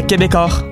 Québecor.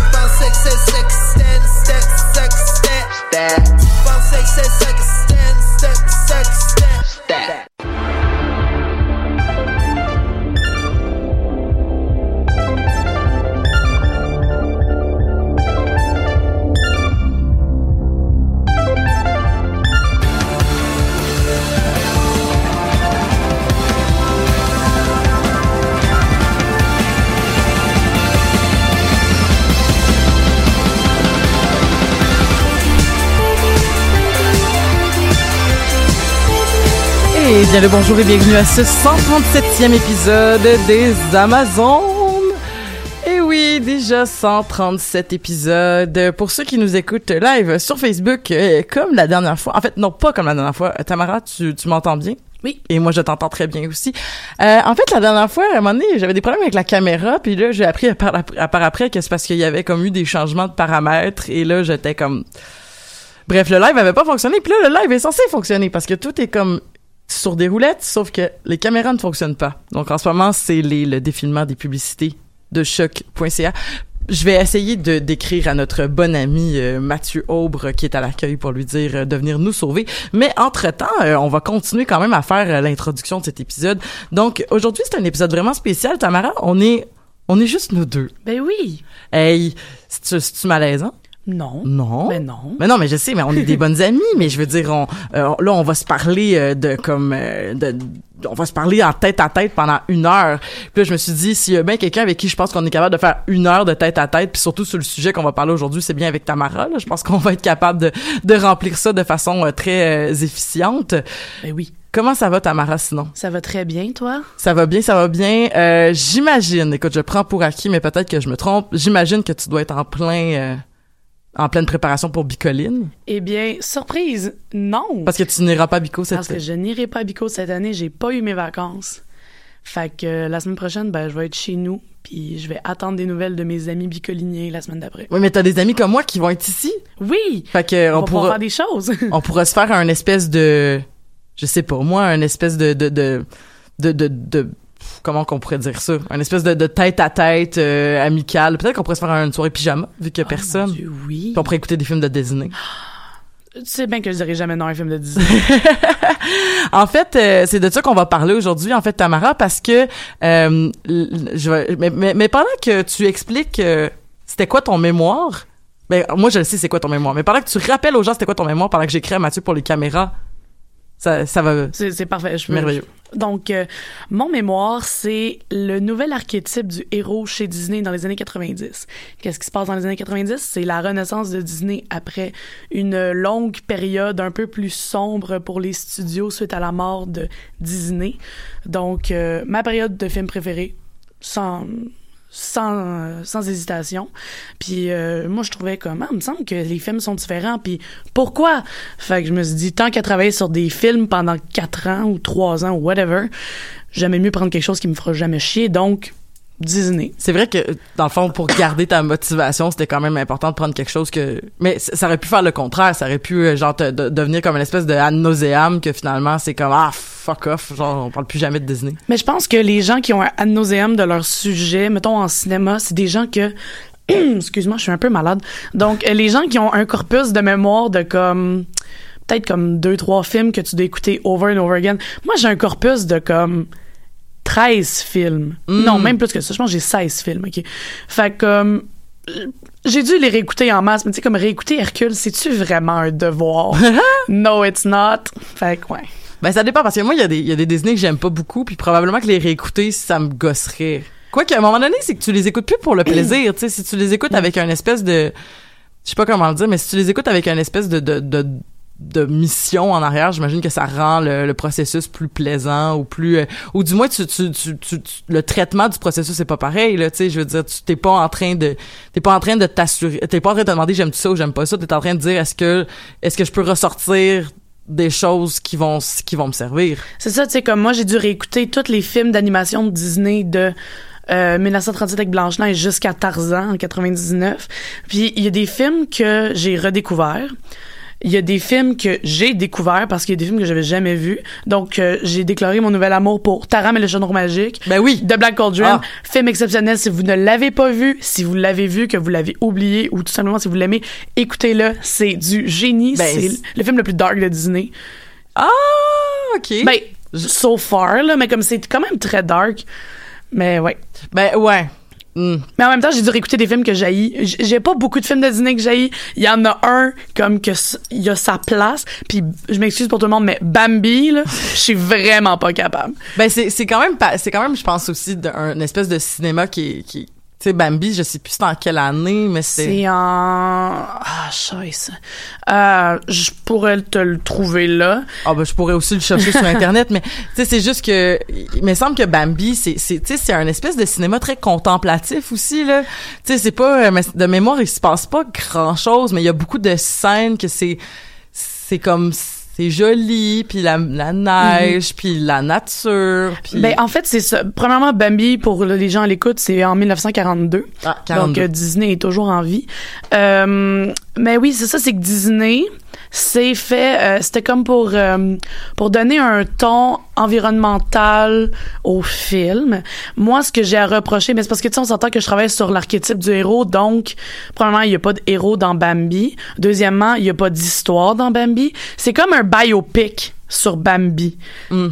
six, six, six, stand, sex, stand, sex. Bien le bonjour et bienvenue à ce 137e épisode des Amazones. Et oui, déjà 137 épisodes. Pour ceux qui nous écoutent live sur Facebook, euh, comme la dernière fois. En fait, non, pas comme la dernière fois. Tamara, tu, tu m'entends bien? Oui. Et moi, je t'entends très bien aussi. Euh, en fait, la dernière fois, à un moment donné, j'avais des problèmes avec la caméra, puis là, j'ai appris à part, à part après que c'est parce qu'il y avait comme eu des changements de paramètres, et là, j'étais comme... Bref, le live avait pas fonctionné, puis là, le live est censé fonctionner, parce que tout est comme sur des roulettes, sauf que les caméras ne fonctionnent pas. Donc, en ce moment, c'est le défilement des publicités de choc.ca. Je vais essayer de d'écrire à notre bon ami euh, Mathieu Aubre qui est à l'accueil pour lui dire euh, de venir nous sauver. Mais entre-temps, euh, on va continuer quand même à faire l'introduction de cet épisode. Donc aujourd'hui, c'est un épisode vraiment spécial. Tamara, on est on est juste nous deux. Ben oui. Hey, c'est tu malaisant? Non. Non. Ben non. Mais non, mais je sais, mais on est des bonnes amies, mais je veux dire, on, euh, là, on va se parler euh, de comme euh, de on va se parler en tête à tête pendant une heure. Puis là, je me suis dit, s'il y a bien quelqu'un avec qui je pense qu'on est capable de faire une heure de tête à tête, puis surtout sur le sujet qu'on va parler aujourd'hui, c'est bien avec Tamara. Là. Je pense qu'on va être capable de, de remplir ça de façon euh, très euh, efficiente. Ben oui. Comment ça va, Tamara, sinon? Ça va très bien, toi? Ça va bien, ça va bien. Euh, j'imagine, écoute, je prends pour acquis, mais peut-être que je me trompe. J'imagine que tu dois être en plein... en pleine préparation pour Bicoline? Eh bien, surprise, non. Parce que tu n'iras pas à Bico cette Parce que je n'irai pas à Bico cette année, j'ai pas eu mes vacances. Fait que euh, la semaine prochaine, ben, je vais être chez nous, puis je vais attendre des nouvelles de mes amis bicoliniens la semaine d'après. Oui, mais t'as des amis comme moi qui vont être ici. Oui! Fait que On, on, va pouvoir pourra, faire des choses. on pourra se faire un espèce de, je sais pas, moi, un espèce de, de, de, de, de, de- comment qu'on pourrait dire ça, un espèce de, de tête à tête euh, amical. Peut-être qu'on pourrait se faire une soirée pyjama vu qu'il y a Oh, personne. Dieu, oui. Puis on pourrait écouter des films de Disney. Tu sais bien que je dirais jamais non à un film de Disney. En fait, euh, c'est de ça qu'on va parler aujourd'hui, en fait, Tamara, parce que euh, je vais- mais, mais, mais pendant que tu expliques euh, c'était quoi ton mémoire, ben moi je le sais c'est quoi ton mémoire, mais pendant que tu rappelles aux gens c'était quoi ton mémoire, pendant que j'écris à Mathieu pour les caméras, ça, ça va c'est parfait. Je, merveilleux. Donc, euh, mon mémoire, c'est le nouvel archétype du héros chez Disney dans les années 90. Qu'est-ce qui se passe dans les années 90? C'est la renaissance de Disney après une longue période un peu plus sombre pour les studios suite à la mort de Disney. Donc, euh, ma période de film préférée, sans sans, sans hésitation. Puis euh, moi, je trouvais comme, ah, il me semble que les films sont différents. Puis pourquoi? Fait que je me suis dit, tant qu'à travailler sur des films pendant quatre ans ou trois ans ou whatever, j'aimais mieux prendre quelque chose qui me fera jamais chier. Donc, Disney. C'est vrai que, dans le fond, pour garder ta motivation, c'était quand même important de prendre quelque chose que... Mais ça aurait pu faire le contraire. Ça aurait pu, euh, genre, te, de, devenir comme une espèce de ad nauseam que finalement, c'est comme, ah, fuck off. Genre, on parle plus jamais de Disney. Mais je pense que les gens qui ont un ad nauseam de leur sujet, mettons en cinéma, c'est des gens que... Excuse-moi, je suis un peu malade. Donc, euh, les gens qui ont un corpus de mémoire de comme... Peut-être comme deux, trois films que tu dois écouter over and over again. Moi, j'ai un corpus de comme 13 films. Mm. Non, même plus que ça. Je pense que j'ai 16 films, OK? Fait que, comme, j'ai dû les réécouter en masse, mais tu sais, comme réécouter Hercule, c'est-tu vraiment un devoir? no, it's not. Fait que, ouais. Ben, ça dépend, parce que moi, il y, a des- y a des Disney que j'aime pas beaucoup, puis probablement que les réécouter, ça me gosserait. Quoique, à un moment donné, c'est que tu les écoutes plus pour le plaisir, tu sais. Si tu les écoutes avec un espèce de... Je sais pas comment le dire, mais si tu les écoutes avec un espèce de... de, de de mission en arrière, j'imagine que ça rend le, le processus plus plaisant ou plus euh, ou du moins tu, tu, tu, tu- le traitement du processus c'est pas pareil là, tu sais, je veux dire tu t'es pas en train de t'es pas en train de t'assurer, t'es pas en train de te demander j'aime ça ou j'aime pas ça, t'es en train de dire est-ce que est-ce que je peux ressortir des choses qui vont qui vont me servir? C'est ça, tu sais, comme moi, j'ai dû réécouter tous les films d'animation de Disney de euh, 1937 avec Blanche-Neige jusqu'à Tarzan en 99. Puis il y a des films que j'ai redécouverts. Il y a des films que j'ai découverts parce qu'il y a des films que j'avais jamais vus. Donc, euh, j'ai déclaré mon nouvel amour pour Taram et le chaudron magique. Ben oui. De Black Cauldron. Ah. Film exceptionnel. Si vous ne l'avez pas vu, si vous l'avez vu, que vous l'avez oublié, ou tout simplement si vous l'aimez, écoutez-le. C'est du génie. Ben, c'est c'est- le film le plus dark de Disney. Ah, OK. Ben, so far, là, mais comme c'est quand même très dark. Mais ouais. ben ouais. Hmm. Mais en même temps, j'ai dû réécouter des films que j'haïs. J- J'ai pas beaucoup de films de Disney que j'haïs. Il y en a un, comme que il y a sa place. Puis je m'excuse pour tout le monde, mais Bambi, là, je suis vraiment pas capable. Ben c'est c'est quand même c'est quand même je pense aussi d'un espèce de cinéma qui est- qui tu sais Bambi, je sais plus c'était en quelle année mais c'est C'est en... Ah, scheiße. Euh, je pourrais te le trouver là. Ah ben je pourrais aussi le chercher sur internet mais tu sais c'est juste que il me semble que Bambi c'est c'est tu sais c'est un espèce de cinéma très contemplatif aussi là. Tu sais c'est pas euh, de mémoire il se passe pas grand-chose mais il y a beaucoup de scènes que c'est c'est comme c'est joli puis la, la neige puis la nature puis Ben, en fait, c'est ça. Premièrement, Bambi, pour les gens à l'écoute, c'est en 1942. ah, Donc, 42. euh, Disney est toujours en vie. Euh, mais oui, c'est ça, c'est que Disney, c'est fait, euh, c'était comme pour, euh, pour donner un ton environnemental au film. Moi, ce que j'ai à reprocher, mais c'est parce que, tu sais, on s'entend que je travaille sur l'archétype du héros, donc, premièrement, il n'y a pas de héros dans Bambi. Deuxièmement, il n'y a pas d'histoire dans Bambi. C'est comme un biopic sur Bambi. Mm.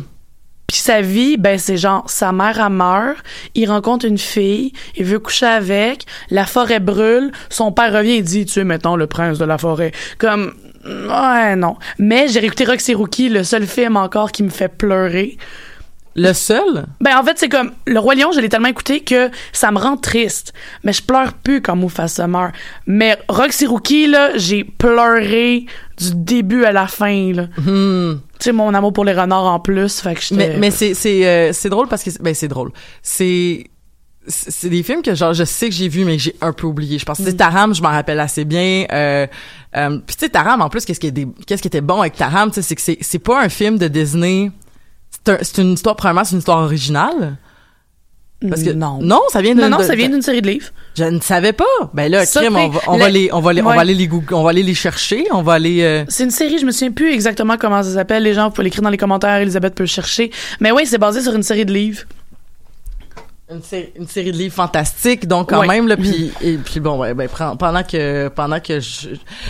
Puis sa vie, ben c'est genre sa mère a meurt, il rencontre une fille, il veut coucher avec, la forêt brûle, son père revient et dit tu es maintenant le prince de la forêt. Comme ouais non. Mais j'ai réécouté Roxy Rookie, le seul film encore qui me fait pleurer. le seul? Ben en fait c'est comme le roi lion, je l'ai tellement écouté que ça me rend triste. Mais je pleure plus quand Mufasa meurt. Mais Roxy Rookie là, j'ai pleuré du début à la fin là. Hmm. Tu sais mon amour pour les renards en plus, fait que j'étais Mais, mais c'est c'est euh, c'est drôle parce que ben c'est drôle. C'est c'est des films que genre je sais que j'ai vu mais que j'ai un peu oublié. Je pense que sais, Taram, je m'en rappelle assez bien. Euh, euh, puis tu sais Taram en plus qu'est-ce qui est des- qu'est-ce qui était bon avec Taram, c'est que c'est c'est pas un film de Disney. C'est un- c'est une histoire premièrement c'est une histoire originale. Parce que non. non, ça vient de Non, non, ça vient d'une série de livres. Je ne savais pas. Ben là, crime, on va, on va les, on va les, on va aller les goog- on va aller les chercher, on va aller. euh, C'est une série, je me souviens plus exactement comment ça s'appelle. Les gens, vous pouvez l'écrire dans les commentaires, Elisabeth peut le chercher. Mais oui, c'est basé sur une série de livres. Une, série, une série de livres fantastiques donc quand Ouais. même là puis et puis bon ouais ben pendant que pendant que je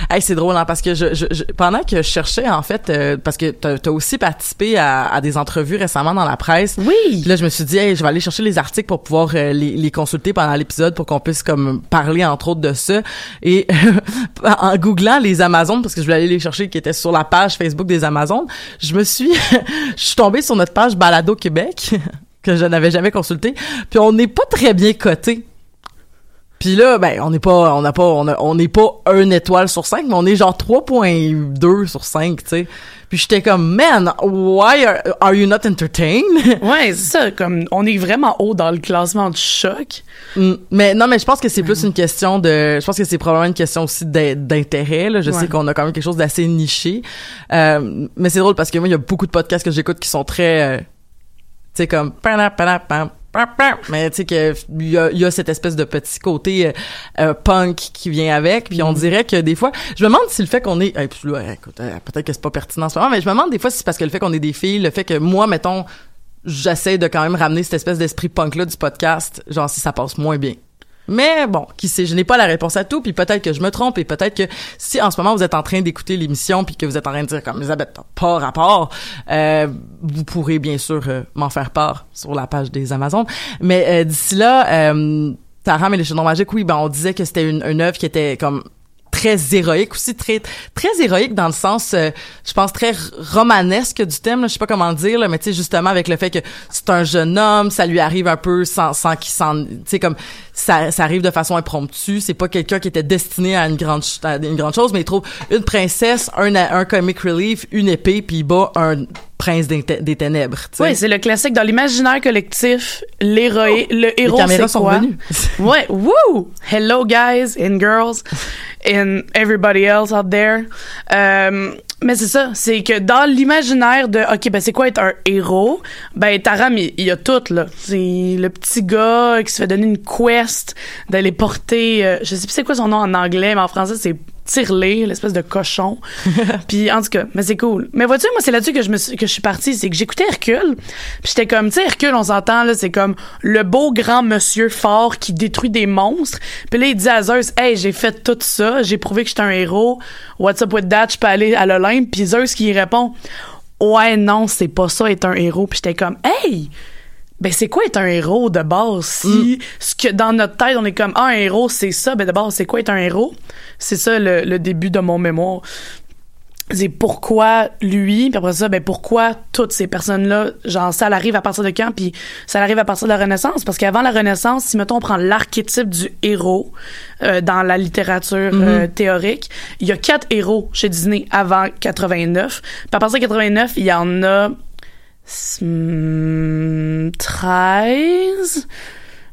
hey, c'est drôle hein, parce que je, je- je- pendant que je cherchais en fait euh, parce que t'as as aussi participé à, à des entrevues récemment dans la presse Oui. Puis là je me suis dit hey, je vais aller chercher les articles pour pouvoir euh, les, les consulter pendant l'épisode pour qu'on puisse comme parler entre autres de ça et en googlant les Amazones parce que je voulais aller les chercher qui étaient sur la page Facebook des Amazones je me suis je suis tombée sur notre page Balado Québec que je n'avais jamais consulté puis on n'est pas très bien coté puis là, ben, on n'est pas, on n'a pas, on n'est pas un étoile sur 5, mais on est genre 3.2 sur 5, tu sais. Puis j'étais comme, man, why are, are you not entertained? Ouais, c'est ça. Comme, on est vraiment haut dans le classement de choc. Mm, mais non, mais je pense que c'est plus une question de, je pense que c'est probablement une question aussi d'in- d'intérêt. Là, je Ouais. sais qu'on a quand même quelque chose d'assez niché, Euh, mais c'est drôle parce que moi, il y a beaucoup de podcasts que j'écoute qui sont très, euh, tu sais, comme mais tu sais que il y y a cette espèce de petit côté euh, euh, punk qui vient avec. Puis on dirait que des fois, je me demande si le fait qu'on est, puis là, écoute, euh, peut-être que c'est pas pertinent en ce moment, mais je me demande des fois si c'est parce que le fait qu'on est des filles, le fait que moi, mettons j'essaie de quand même ramener cette espèce d'esprit punk là du podcast genre si ça passe moins bien mais bon, qui sait, je n'ai pas la réponse à tout, puis peut-être que je me trompe, et peut-être que si en ce moment vous êtes en train d'écouter l'émission, puis que vous êtes en train de dire comme Elisabeth, t'as pas rapport, euh, vous pourrez bien sûr euh, m'en faire part sur la page des Amazones. Mais euh, d'ici là, euh, Taram et les Chaudrons Magiques, oui, ben on disait que c'était une, une œuvre qui était comme très héroïque aussi très très héroïque dans le sens euh, je pense très romanesque du thème là, je sais pas comment dire là, mais tu sais justement avec le fait que c'est un jeune homme ça lui arrive un peu sans sans qu'il s'en tu sais comme ça ça arrive de façon impromptue c'est pas quelqu'un qui était destiné à une grande à une grande chose mais il trouve une princesse un un comic relief une épée puis il bat un prince des, des ténèbres tu sais. Oui, c'est le classique dans l'imaginaire collectif. L'héroï, le les héros, caméras c'est sont quoi? venues Ouais, woo! Hello guys and girls and everybody else out there. Euh, mais c'est ça, c'est que dans l'imaginaire de OK, ben c'est quoi être un héros? Ben Taram, il, il a tout là. C'est le petit gars qui se fait donner une quest d'aller porter euh, je sais plus c'est quoi son nom en anglais, mais en français c'est Tirelé, l'espèce de cochon. puis en tout cas, mais c'est cool. Mais vois-tu, moi c'est là-dessus que je me suis, que je suis partie, c'est que j'écoutais Hercule, puis j'étais comme tu sais Hercule, on s'entend là, c'est comme le beau grand monsieur fort qui détruit des monstres. Puis là il dit à Zeus, "Hey, j'ai fait tout ça, j'ai prouvé que j'étais un héros. What's up with that? Je peux aller à l'Olympe." Puis Zeus qui répond, "Ouais, non, c'est pas ça être un héros." Puis j'étais comme, "Hey, ben c'est quoi être un héros de base? Si ce que dans notre tête on est comme ah un héros c'est ça. Ben de base c'est quoi être un héros? C'est ça le, le début de mon mémoire. C'est pourquoi lui puis après ça ben pourquoi toutes ces personnes là genre ça arrive à partir de quand? Puis ça arrive à partir de la Renaissance parce qu'avant la Renaissance si mettons on prend l'archétype du héros euh, dans la littérature euh, théorique il y a quatre héros chez Disney avant 89 puis à partir de 89 il y en a 13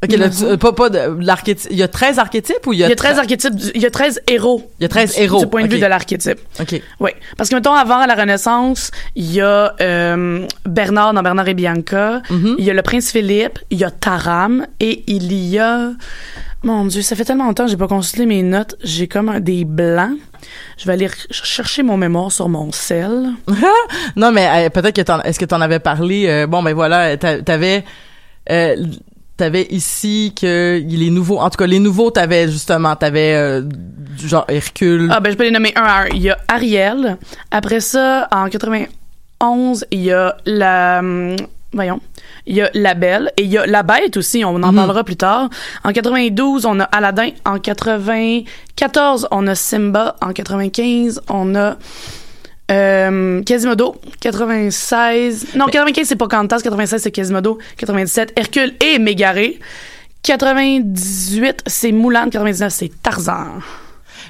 OK, euh, pas, pas de l'archétype. Il y a 13 archétypes ou il y a... il y a 13 archétypes il y a 13 héros Il y a 13 du- héros, du point de vue de l'archétype OK. oui parce que mettons avant la Renaissance il y a euh, Bernard dans Bernard et Bianca Mm-hmm. il y a le prince Philippe il y a Taram et il y a mon dieu ça fait tellement longtemps que j'ai pas consulté mes notes j'ai comme un- des blancs je vais aller ch- chercher mon mémoire sur mon sel Non, mais euh, peut-être que est-ce que t'en avais parlé, euh, bon, ben voilà, t'a- t'avais, euh, t'avais ici que les nouveaux, en tout cas, les nouveaux, t'avais justement, t'avais, euh, du genre Hercule. Ah ben je peux les nommer un à un. Il y a Ariel. Après ça, en 91, il y a la hum, voyons, il y a La Belle et il y a La Bête aussi, on en Mhm. parlera plus tard. En 92, on a Aladdin, en 94, on a Simba, en 95, on a euh, Quasimodo, 96. Non, 95 c'est Pocahontas, 96 c'est Quasimodo, 97 Hercule et Mégaré. 98 c'est Moulin, 99 c'est Tarzan.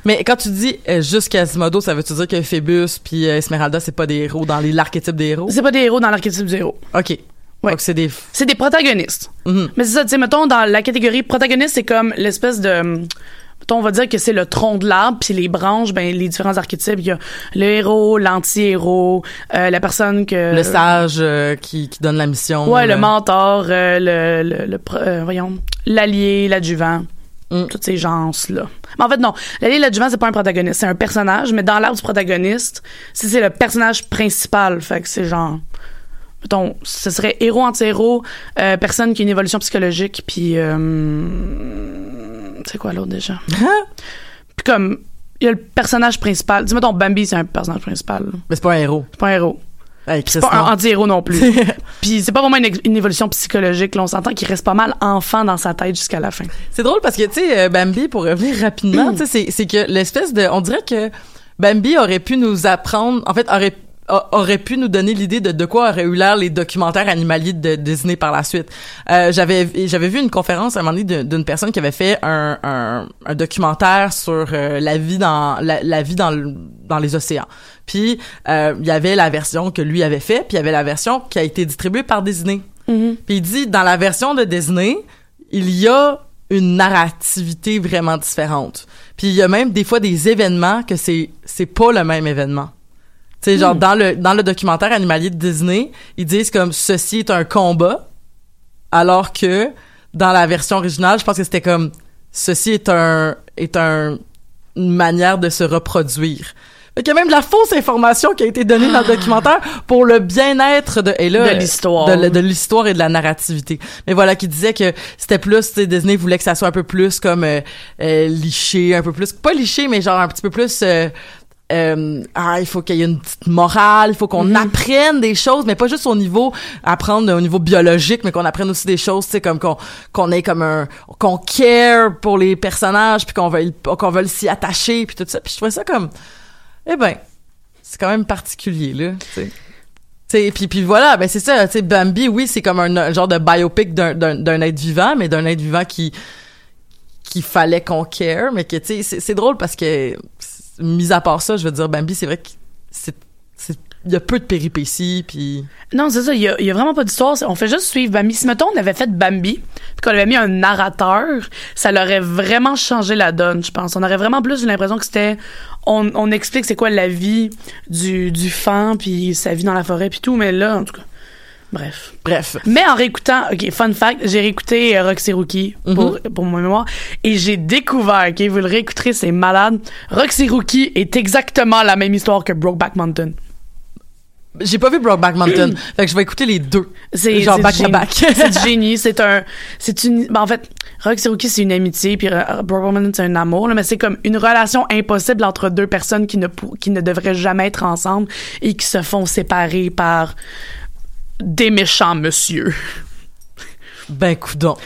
Mais quand tu dis euh, juste Quasimodo, ça veut-tu dire que Phébus puis euh, Esmeralda, c'est pas des héros dans les, l'archétype des héros? C'est pas des héros dans l'archétype du héros. OK. Ouais. Donc c'est des... C'est des protagonistes. Mhm. Mais c'est ça, tu sais, mettons, dans la catégorie protagoniste, c'est comme l'espèce de... Mettons, on va dire que c'est le tronc de l'arbre, puis les branches, ben, les différents archétypes, il y a le héros, l'anti-héros, euh, la personne que... le sage euh, qui, qui donne la mission. Ouais, le mentor, euh, le, le, voyons, l'allié, l'adjuvant. Mm. Toutes ces gens-là. Mais en fait, non. L'allié l'adjuvant, c'est pas un protagoniste, c'est un personnage, mais dans l'arbre du protagoniste, c'est c'est le personnage principal. Fait que c'est genre mettons, ce serait héros anti-héros, euh, personne qui a une évolution psychologique, puis euh, c'est quoi l'autre déjà? puis comme il y a le personnage principal. Dis mettons Bambi, c'est un personnage principal. là. Mais c'est pas un héros. C'est pas un héros. Hey, C'est pas un anti-héros non plus. puis c'est pas vraiment une, une évolution psychologique. Là, on s'entend qu'il reste pas mal enfant dans sa tête jusqu'à la fin. C'est drôle parce que, tu sais, euh, Bambi, pour revenir rapidement, tu sais, c'est- c'est que l'espèce de... On dirait que Bambi aurait pu nous apprendre... En fait, aurait a- aurait pu nous donner l'idée de de quoi auraient eu l'air les documentaires animaliers de Disney par la suite. Euh, j'avais j'avais vu une conférence à un moment donné d'une- personne qui avait fait un, un, un documentaire sur euh, la vie dans la, la vie dans le- dans les océans. Puis euh, il y avait la version que lui avait fait, puis il y avait la version qui a été distribuée par Disney. Puis il dit dans la version de Disney, il y a une narrativité vraiment différente. Puis il y a même des fois des événements que c'est c'est pas le même événement. Sais genre dans le dans le documentaire animalier de Disney, ils disent comme ceci est un combat alors que dans la version originale, je pense que c'était comme ceci est un est un une manière de se reproduire. Fait qu'il y a même de la fausse information qui a été donnée dans le documentaire pour le bien-être de et là, De l'histoire. de, l'histoire et de la narrativité. Mais voilà, qui disait que c'était plus, tu sais, Disney voulait que ça soit un peu plus comme euh, euh, liché, un peu plus, pas liché, mais genre un petit peu plus. euh, euh, ah, il faut qu'il y ait une petite morale, il faut qu'on Mm-hmm. apprenne des choses, mais pas juste au niveau apprendre au niveau biologique, mais qu'on apprenne aussi des choses, tu sais, comme qu'on qu'on ait comme un qu'on care pour les personnages, puis qu'on veuille qu'on veuille s'y attacher, puis tout ça. Puis je trouvais ça comme, eh ben, c'est quand même particulier là, tu sais. T'sais, puis puis voilà, ben c'est ça, tu sais Bambi oui, c'est comme un, un genre de biopic d'un d'un d'un être vivant, mais d'un être vivant qui qu'il fallait qu'on care, mais que tu sais c'est drôle parce que mis à part ça, je veux dire Bambi, c'est vrai que c'est il y a peu de péripéties puis Non, c'est ça. Il y a, vraiment pas d'histoire. On fait juste suivre Bambi. Si, mettons, on avait fait Bambi, puis qu'on avait mis un narrateur, ça l'aurait vraiment changé la donne, je pense. On aurait vraiment plus l'impression que c'était... On, on explique c'est quoi la vie du, du fan, puis sa vie dans la forêt, puis tout. Mais là, en tout cas... Bref. bref. Mais en réécoutant, ok, fun fact, j'ai réécouté euh, Roxy Rookie pour, pour mon mémoire et j'ai découvert, ok, vous le réécouterez, c'est malade. Roxy Rookie est exactement la même histoire que Brokeback Mountain. J'ai pas vu Brokeback Mountain, fait que je vais écouter les deux. C'est genre back génie. back. c'est du génie. C'est un, c'est une. ben, en fait, Roxy Rookie c'est une amitié, puis euh, Brokeback Mountain c'est un amour, là, mais c'est comme une relation impossible entre deux personnes qui ne qui ne devraient jamais être ensemble et qui se font séparer par des méchants monsieur. Ben coudon.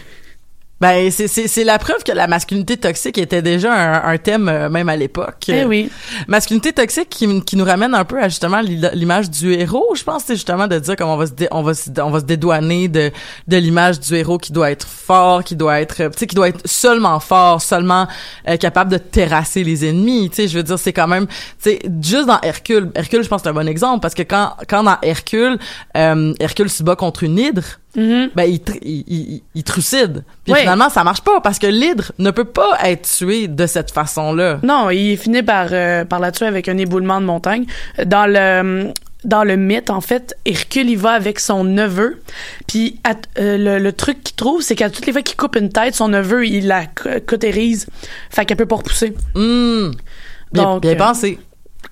Ben c'est c'est c'est la preuve que la masculinité toxique était déjà un, un thème euh, même à l'époque. Eh oui. Masculinité toxique qui, qui nous ramène un peu à justement l'image du héros. Je pense c'est justement de dire comment on va se dé- on va se, on va se dédouaner de de l'image du héros qui doit être fort, qui doit être euh, tu sais qui doit être seulement fort, seulement euh, capable de terrasser les ennemis. Tu sais je veux dire c'est quand même tu sais juste dans Hercule, Hercule je pense que c'est un bon exemple parce que quand quand dans Hercule euh, Hercule se bat contre une hydre ben il, tr- il, il, il trucide. Puis Oui. finalement ça marche pas parce que l'hydre ne peut pas être tué de cette façon-là. Non, il finit par euh, par la tuer avec un éboulement de montagne. Dans le dans le mythe, en fait, Hercule il va avec son neveu. Puis à- euh, le, le truc qu'il trouve, c'est qu'à toutes les fois qu'il coupe une tête, son neveu il la cautérise, fait qu'elle peut pas repousser. Bien, Donc, bien euh, pensé.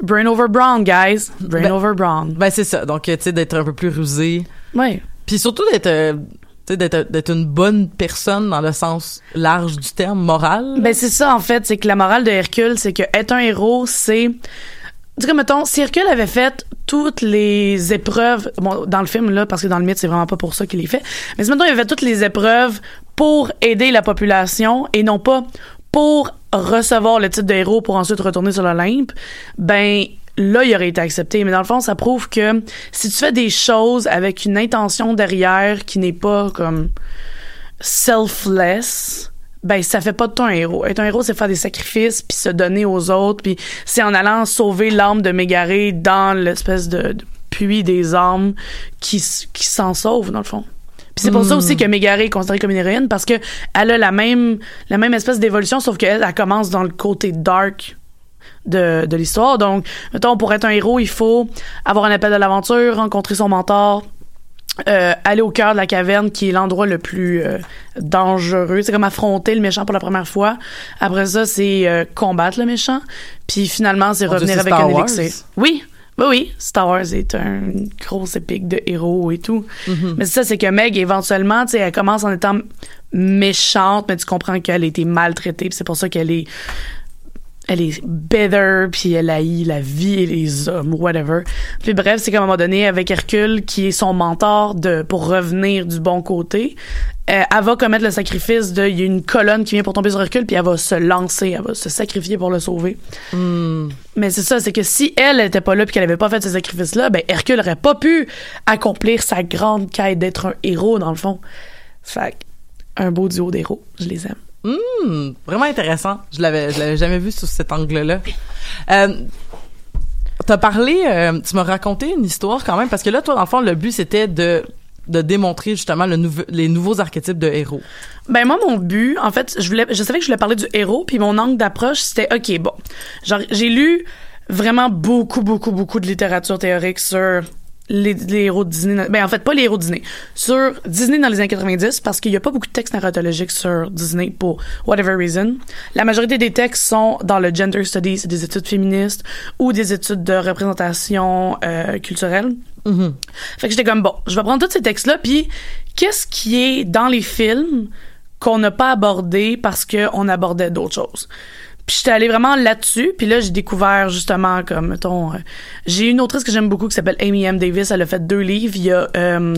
Brain over brown, guys. Brain Ben- over brown. Ben c'est ça. Donc tu sais d'être un peu plus rusé, Ouais. Puis surtout d'être euh, d'être d'être une bonne personne dans le sens large du terme moral. Ben c'est ça en fait, c'est que la morale de Hercule, c'est que être un héros, c'est tu mettons, si Hercule avait fait toutes les épreuves, bon, dans le film, là, parce que dans le mythe, c'est vraiment pas pour ça qu'il les fait, mais si, mettons, il avait fait toutes les épreuves pour aider la population et non pas pour recevoir le titre de héros pour ensuite retourner sur l'Olympe, ben, là, il aurait été accepté. Mais dans le fond, ça prouve que si tu fais des choses avec une intention derrière qui n'est pas comme selfless, ben ça fait pas de toi un héros. Être un héros, c'est faire des sacrifices puis se donner aux autres, puis c'est en allant sauver l'âme de Mégaré dans l'espèce de, de puits des âmes qui qui s'en sauve dans le fond. Puis c'est pour ça aussi que Mégaré est considérée comme une héroïne parce que elle a la même la même espèce d'évolution sauf qu'elle elle commence dans le côté dark de, de l'histoire. Donc, mettons, pour être un héros, il faut avoir un appel de l'aventure, rencontrer son mentor, euh, aller au cœur de la caverne, qui est l'endroit le plus euh, dangereux. C'est comme affronter le méchant pour la première fois. Après ça, c'est euh, combattre le méchant. Puis finalement, c'est revenir avec Star un élixir. Oui, Oui, oui, Star Wars est un gros épique de héros et tout. Mais c'est ça, c'est que Meg, éventuellement, tu sais, elle commence en étant méchante, mais tu comprends qu'elle a été maltraitée, c'est pour ça qu'elle est elle est better, puis elle haït la vie et les hommes, whatever. Puis bref, c'est qu'à un moment donné, avec Hercule, qui est son mentor de pour revenir du bon côté, euh, elle va commettre le sacrifice de... Il y a une colonne qui vient pour tomber sur Hercule, puis elle va se lancer, elle va se sacrifier pour le sauver. Mais c'est ça, c'est que si elle était pas là puis qu'elle avait pas fait ce sacrifice-là, ben Hercule aurait pas pu accomplir sa grande quête d'être un héros, dans le fond. Fait un beau duo d'héros, je les aime. Hmm, vraiment intéressant. Je l'avais, je l'avais jamais vu sous cet angle-là. Euh, t'as parlé, euh, tu m'as raconté une histoire quand même, parce que là, toi, dans le fond, le but, c'était de de démontrer justement le les nouveaux archétypes de héros. Ben moi mon but en fait, je voulais je savais que je voulais parler du héros puis mon angle d'approche c'était OK, bon. Genre j'ai lu vraiment beaucoup beaucoup beaucoup de littérature théorique sur les, les héros de Disney. Ben en fait pas les héros de Disney, sur Disney dans les années 90 parce qu'il y a pas beaucoup de textes narratologiques sur Disney pour whatever reason. La majorité des textes sont dans le gender studies, des études féministes ou des études de représentation euh, culturelle. Fait que j'étais comme bon, je vais prendre tous ces textes-là, puis qu'est-ce qui est dans les films qu'on n'a pas abordé parce qu'on abordait d'autres choses? Puis j'étais allée vraiment là-dessus, puis là j'ai découvert justement comme mettons, euh, j'ai une autrice que j'aime beaucoup qui s'appelle Amy M Davis, elle a fait deux livres, il y a euh,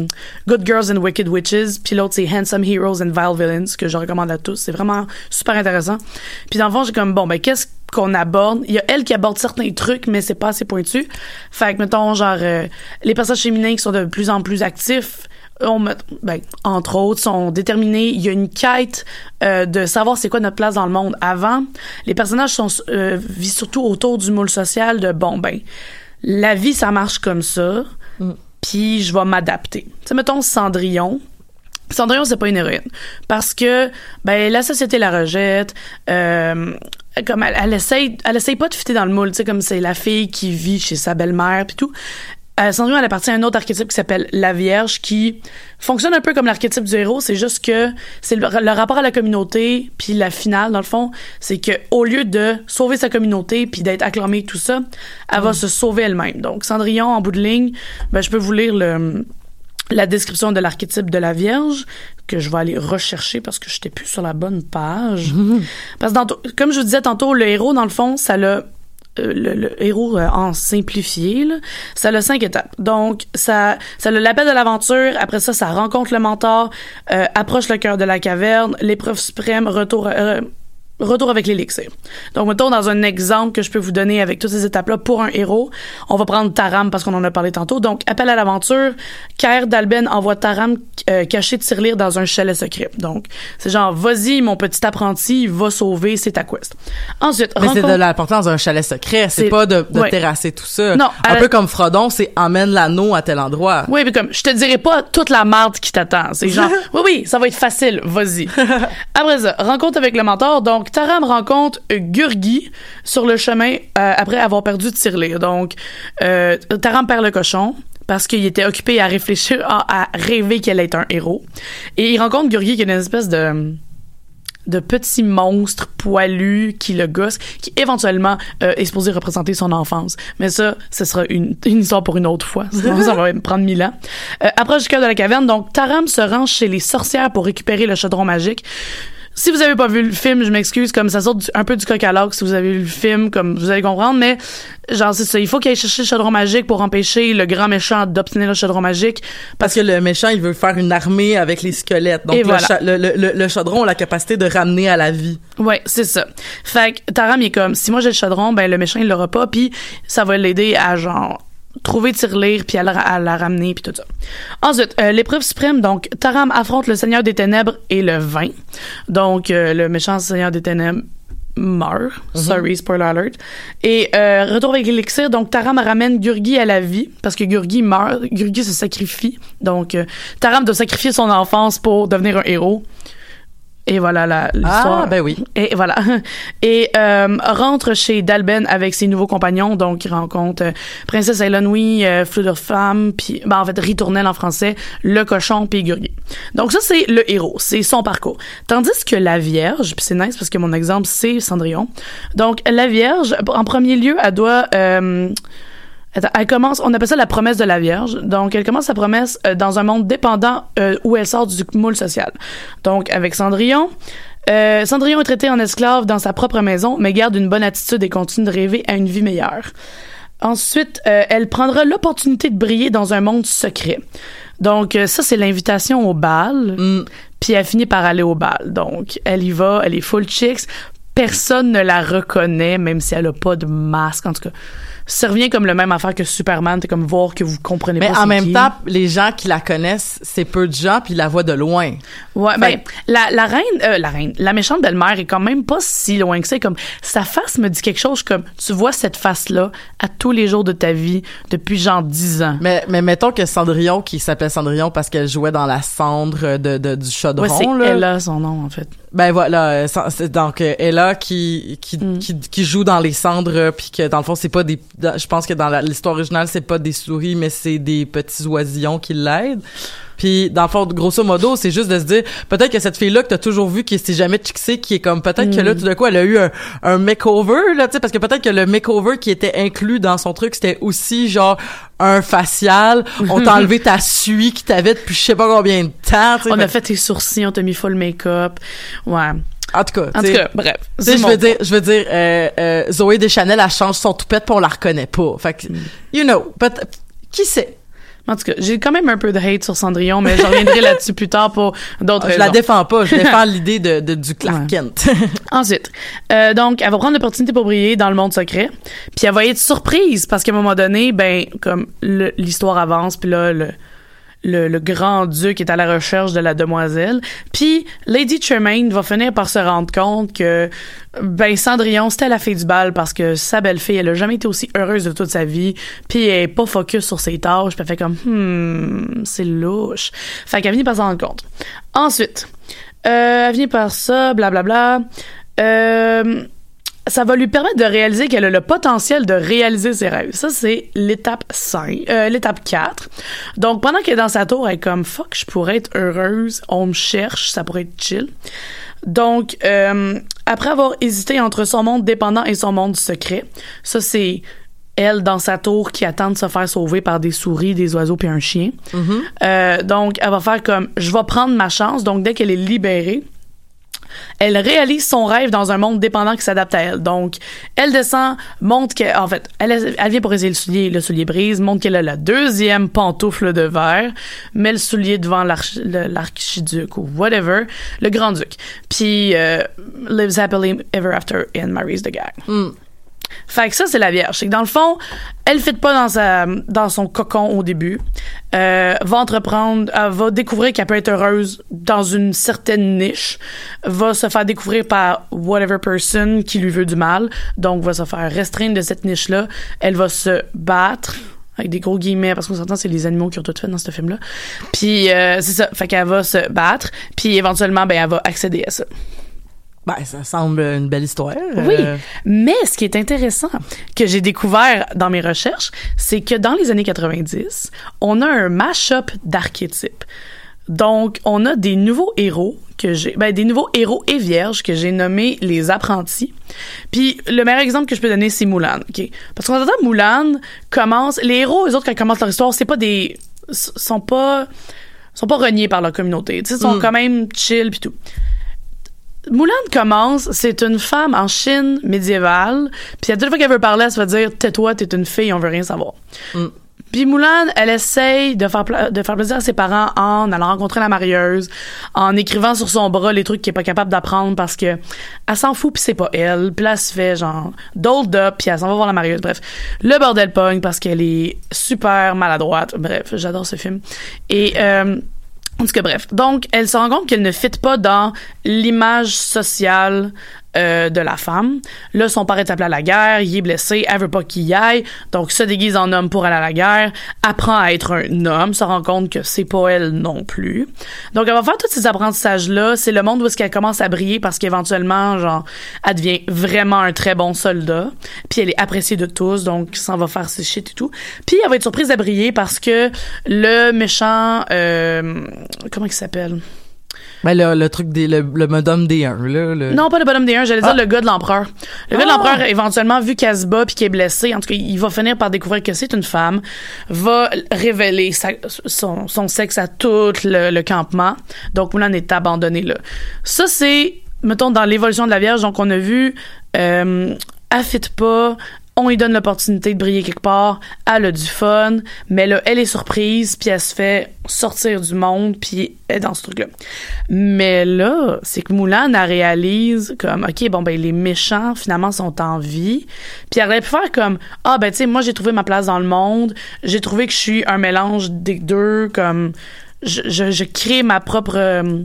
Good Girls and Wicked Witches, puis l'autre c'est Handsome Heroes and Vile Villains que je recommande à tous, c'est vraiment super intéressant. Puis dans le fond j'ai comme bon ben qu'est-ce qu'on aborde? Il y a elle qui aborde certains trucs, mais c'est pas assez pointu. Fait que, mettons, genre, euh, les personnages féminins qui sont de plus en plus actifs, on met, ben, entre autres, sont déterminés. Il y a une quête euh, de savoir c'est quoi notre place dans le monde. Avant, les personnages sont euh, vivent surtout autour du moule social de bon ben, la vie ça marche comme ça, puis je vais m'adapter. Tu sais, mettons Cendrillon. Cendrillon, c'est pas une héroïne. Parce que, ben, la société la rejette, euh, comme elle, elle essaye, elle essaye pas de fitter dans le moule, tu sais, comme c'est la fille qui vit chez sa belle-mère puis tout. Euh, Cendrillon, elle appartient à un autre archétype qui s'appelle la Vierge, qui fonctionne un peu comme l'archétype du héros. C'est juste que c'est le, le rapport à la communauté, puis la finale, dans le fond, c'est que au lieu de sauver sa communauté puis d'être acclamée tout ça, elle va se sauver elle-même. Donc Cendrillon, en bout de ligne, ben je peux vous lire le la description de l'archétype de la Vierge que je vais aller rechercher parce que je n'étais plus sur la bonne page. Parce que dans- comme je vous disais tantôt, le héros dans le fond, ça l'a le, le héros euh, en simplifié, là, ça a cinq étapes. Donc, ça, ça a l'appel de l'aventure. Après ça, ça rencontre le mentor, euh, approche le cœur de la caverne, l'épreuve suprême, retour, euh, retour avec l'élixir. Donc, mettons, dans un exemple que je peux vous donner avec toutes ces étapes-là pour un héros, on va prendre Taram parce qu'on en a parlé tantôt. Donc, appel à l'aventure, Kair d'Alben envoie Taram euh, caché de tirelire dans un chalet secret. Donc, c'est genre, vas-y, mon petit apprenti, va sauver, c'est ta quest. Ensuite, Mais c'est de l'importance d'un chalet secret, c'est pas de, de ouais. terrasser tout ça. Non, un elle- peu comme Frodon, c'est emmène l'anneau à tel endroit. Oui, mais comme, je te dirai pas toute la marde qui t'attend. C'est genre, oui, oui, ça va être facile, vas-y. Après ça, rencontre avec le mentor. Donc, Taram rencontre Gurgi sur le chemin euh, après avoir perdu Tirelire. Donc, euh, Taram perd le cochon parce qu'il était occupé à réfléchir, à, rêver qu'elle est un héros. Et il rencontre Gurgi qui est une espèce de de petit monstre poilu qui le gosse, qui éventuellement euh, est supposé représenter son enfance. Mais ça, ce sera une, une histoire pour une autre fois. Ça va prendre mille ans. Euh, du cœur de la caverne. Donc, Taram se rend chez les sorcières pour récupérer le chaudron magique. Si vous avez pas vu le film, je m'excuse, comme ça sort du- un peu du coq à l'âne si vous avez vu le film, comme vous allez comprendre, mais genre c'est ça, il faut qu'il aille chercher le chaudron magique pour empêcher le grand méchant d'obtenir le chaudron magique. Parce que le méchant, il veut faire une armée avec les squelettes. Donc, Et le, voilà. cha- le, le, le- le chaudron a la capacité de ramener à la vie. Ouais, c'est ça. Fait que Taram il est comme si moi j'ai le chaudron, ben le méchant il l'aura pas, puis ça va l'aider à genre trouver tirelire puis à la, à la ramener puis tout ça. Ensuite, euh, l'épreuve suprême donc Taram affronte le Seigneur des ténèbres et le vin. Donc euh, le méchant Seigneur des ténèbres meurt. Sorry, spoiler alert. Et euh, retour avec l'élixir, donc Taram ramène Gurgi à la vie parce que Gurgi meurt, Gurgi se sacrifie. Donc euh, Taram doit sacrifier son enfance pour devenir un héros. Et voilà la- l'histoire. Ah, ben oui. Et voilà. Et euh, rentre chez Dalben avec ses nouveaux compagnons. Donc, il rencontre euh, Princesse Elonoui, euh, Fleur de Femme, puis ben, en fait, Ritournelle en français, le cochon, puis Gurgi. Donc, ça, c'est le héros. C'est son parcours. Tandis que la Vierge, puis c'est nice parce que mon exemple, c'est Cendrillon. Donc, la Vierge, en premier lieu, elle doit... euh, Attends, elle commence, on appelle ça la promesse de la Vierge. Donc, elle commence sa promesse euh, dans un monde dépendant euh, où elle sort du moule social. Donc, avec Cendrillon, euh, Cendrillon est traité en esclave dans sa propre maison, mais garde une bonne attitude et continue de rêver à une vie meilleure. Ensuite, elle prendra l'opportunité de briller dans un monde secret. Donc, ça, c'est l'invitation au bal. Mm. Puis elle finit par aller au bal. Donc, elle y va, elle est full chicks. Personne ne la reconnaît, même si elle a pas de masque. En tout cas, ça revient comme le même affaire que Superman. T'es comme voir que vous comprenez Mais pas en c'est même qui. temps, les gens qui la connaissent, c'est peu de gens, puis ils la voient de loin. Ouais, ben, la, la reine, euh, la reine, la méchante belle-mère est quand même pas si loin que ça. Comme, sa face me dit quelque chose comme, tu vois cette face-là à tous les jours de ta vie depuis genre 10 ans. Mais, mais mettons que Cendrillon, qui s'appelle Cendrillon parce qu'elle jouait dans la cendre de, de- du chaudron, Ouais, c'est là. Ella son nom, en fait. Ben voilà, euh, donc euh, Ella qui qui, Mm. qui qui joue dans les cendres puis que dans le fond c'est pas des je pense que dans l'histoire originale c'est pas des souris mais c'est des petits oisillons qui l'aident. Puis dans le fond grosso modo, c'est juste de se dire peut-être que cette fille là que t'as toujours vu qui s'est jamais chixée qui est comme peut-être que là Mm. tout d'un coup elle a eu un, un makeover là, tu sais parce que peut-être que le makeover qui était inclus dans son truc c'était aussi genre un facial, on t'a enlevé ta suie qui t'avait depuis je sais pas combien de temps. On Fait- a fait tes sourcils, on t'a mis full make-up. Ouais. en tout cas, En tout cas, bref. Je veux dire, je veux dire, euh, euh, Zoé Deschanel, elle change son toupette puis on la reconnaît pas. Fait que, you know, but, qui sait? En tout cas, j'ai quand même un peu de hate sur Cendrillon, mais je reviendrai là-dessus plus tard pour d'autres Je raisons. la défends pas, je défends l'idée de, de, du Clark. Kent. Ensuite, euh, donc, elle va prendre l'opportunité pour briller dans le monde secret. Puis elle va être surprise parce qu'à un moment donné, ben, comme l'histoire avance, puis là, le, le, le grand duc est à la recherche de la demoiselle. Puis Lady Tremaine va finir par se rendre compte que, ben, Cendrillon, c'était la fille du bal parce que sa belle-fille, elle a jamais été aussi heureuse de toute sa vie. Puis elle est pas focus sur ses tâches. Puis elle fait comme, hmm, c'est louche. Fait qu'elle finit par s'en rendre compte. Ensuite, euh, elle finit par ça, blablabla. Euh, ça va lui permettre de réaliser qu'elle a le potentiel de réaliser ses rêves. Ça, c'est l'étape 5, euh, l'étape 4. Donc, pendant qu'elle est dans sa tour, elle est comme, fuck, je pourrais être heureuse, on me cherche, ça pourrait être chill. Donc, euh, après avoir hésité entre son monde dépendant et son monde secret, ça, c'est elle dans sa tour qui attend de se faire sauver par des souris, des oiseaux puis un chien. Euh, donc, elle va faire comme, je vais prendre ma chance. Donc, dès qu'elle est libérée, elle réalise son rêve dans un monde dépendant qui s'adapte à elle. Donc, elle descend, montre qu'elle, en fait, elle, vient pour essayer le soulier, le soulier brise, montre qu'elle a la deuxième pantoufle de verre, met le soulier devant l'archiduc ou whatever, le grand-duc. Puis, euh, lives happily ever after and marries the guy. Fait que ça, c'est la Vierge. C'est que dans le fond, elle fit pas dans sa, dans son cocon au début. Euh, va entreprendre, elle va découvrir qu'elle peut être heureuse dans une certaine niche. Va se faire découvrir par whatever person qui lui veut du mal. Donc, va se faire restreindre de cette niche-là. Elle va se battre avec des gros guillemets parce qu'on s'entend c'est les animaux qui ont tout fait dans ce film là puis euh, c'est ça fait qu'elle va se battre puis éventuellement ben elle va accéder à ça ben, ça semble une belle histoire. Oui, Euh, mais ce qui est intéressant que j'ai découvert dans mes recherches, c'est que dans les années 90, on a un mash-up d'archétypes. Donc, on a des nouveaux héros que j'ai, ben, des nouveaux héros et vierges que j'ai nommés les apprentis. Puis, le meilleur exemple que je peux donner, c'est Mulan, ok? Parce qu'on entend Mulan commence, les héros, eux autres, quand ils commencent leur histoire, c'est pas des, sont pas, sont pas reniés par leur communauté. Tu sais, sont quand même chill puis tout. Mulan commence, c'est une femme en Chine médiévale, puis à toute fois qu'elle veut parler, elle se va dire tais-toi, t'es une fille, on veut rien savoir. Puis Mulan, elle essaye de faire pla- de faire plaisir à ses parents en allant rencontrer la marieuse, en écrivant sur son bras les trucs qu'elle est pas capable d'apprendre parce que elle s'en fout puis c'est pas elle. Puis là, elle se fait genre dolled up puis elle s'en va voir la marieuse. Bref, le bordel pogne parce qu'elle est super maladroite. Bref, j'adore ce film. Et euh, en tout cas, bref. Donc, elle se rend compte qu'elle ne fit pas dans l'image sociale euh, de la femme. Là, son père est appelé à la guerre, il est blessé, elle veut pas qu'il y aille, donc se déguise en homme pour aller à la guerre, apprend à être un homme, se rend compte que c'est pas elle non plus. Donc, elle va faire tous ces apprentissages-là. C'est le monde où est-ce qu'elle commence à briller parce qu'éventuellement, genre, elle devient vraiment un très bon soldat. Puis elle est appréciée de tous, donc ça va faire ses shit et tout. Puis elle va être surprise à briller parce que le méchant, euh, comment il s'appelle? Ben, le, le truc des, le, le modem D1, là. Le... Non, pas le bonhomme des 1, j'allais Ah. dire le gars de l'empereur. Le gars de Ah. l'empereur, éventuellement, vu qu'elle se bat puis qu'il est blessé, en tout cas, il va finir par découvrir que c'est une femme, va révéler sa- son, son sexe à tout le, le campement. Donc, Mulan est abandonnée là. Ça, c'est, mettons, dans l'évolution de la Vierge, donc on a vu, euh, pas, on lui donne l'opportunité de briller quelque part, elle a du fun, mais là, elle est surprise, puis elle se fait sortir du monde, puis elle est dans ce truc-là. Mais là, c'est que Moulin, elle réalise comme, OK, bon, ben, les méchants, finalement, sont en vie. Puis elle aurait pu faire comme, ah, ben, tu sais, moi, j'ai trouvé ma place dans le monde. J'ai trouvé que je suis un mélange des deux, comme, je, je, crée ma propre, euh,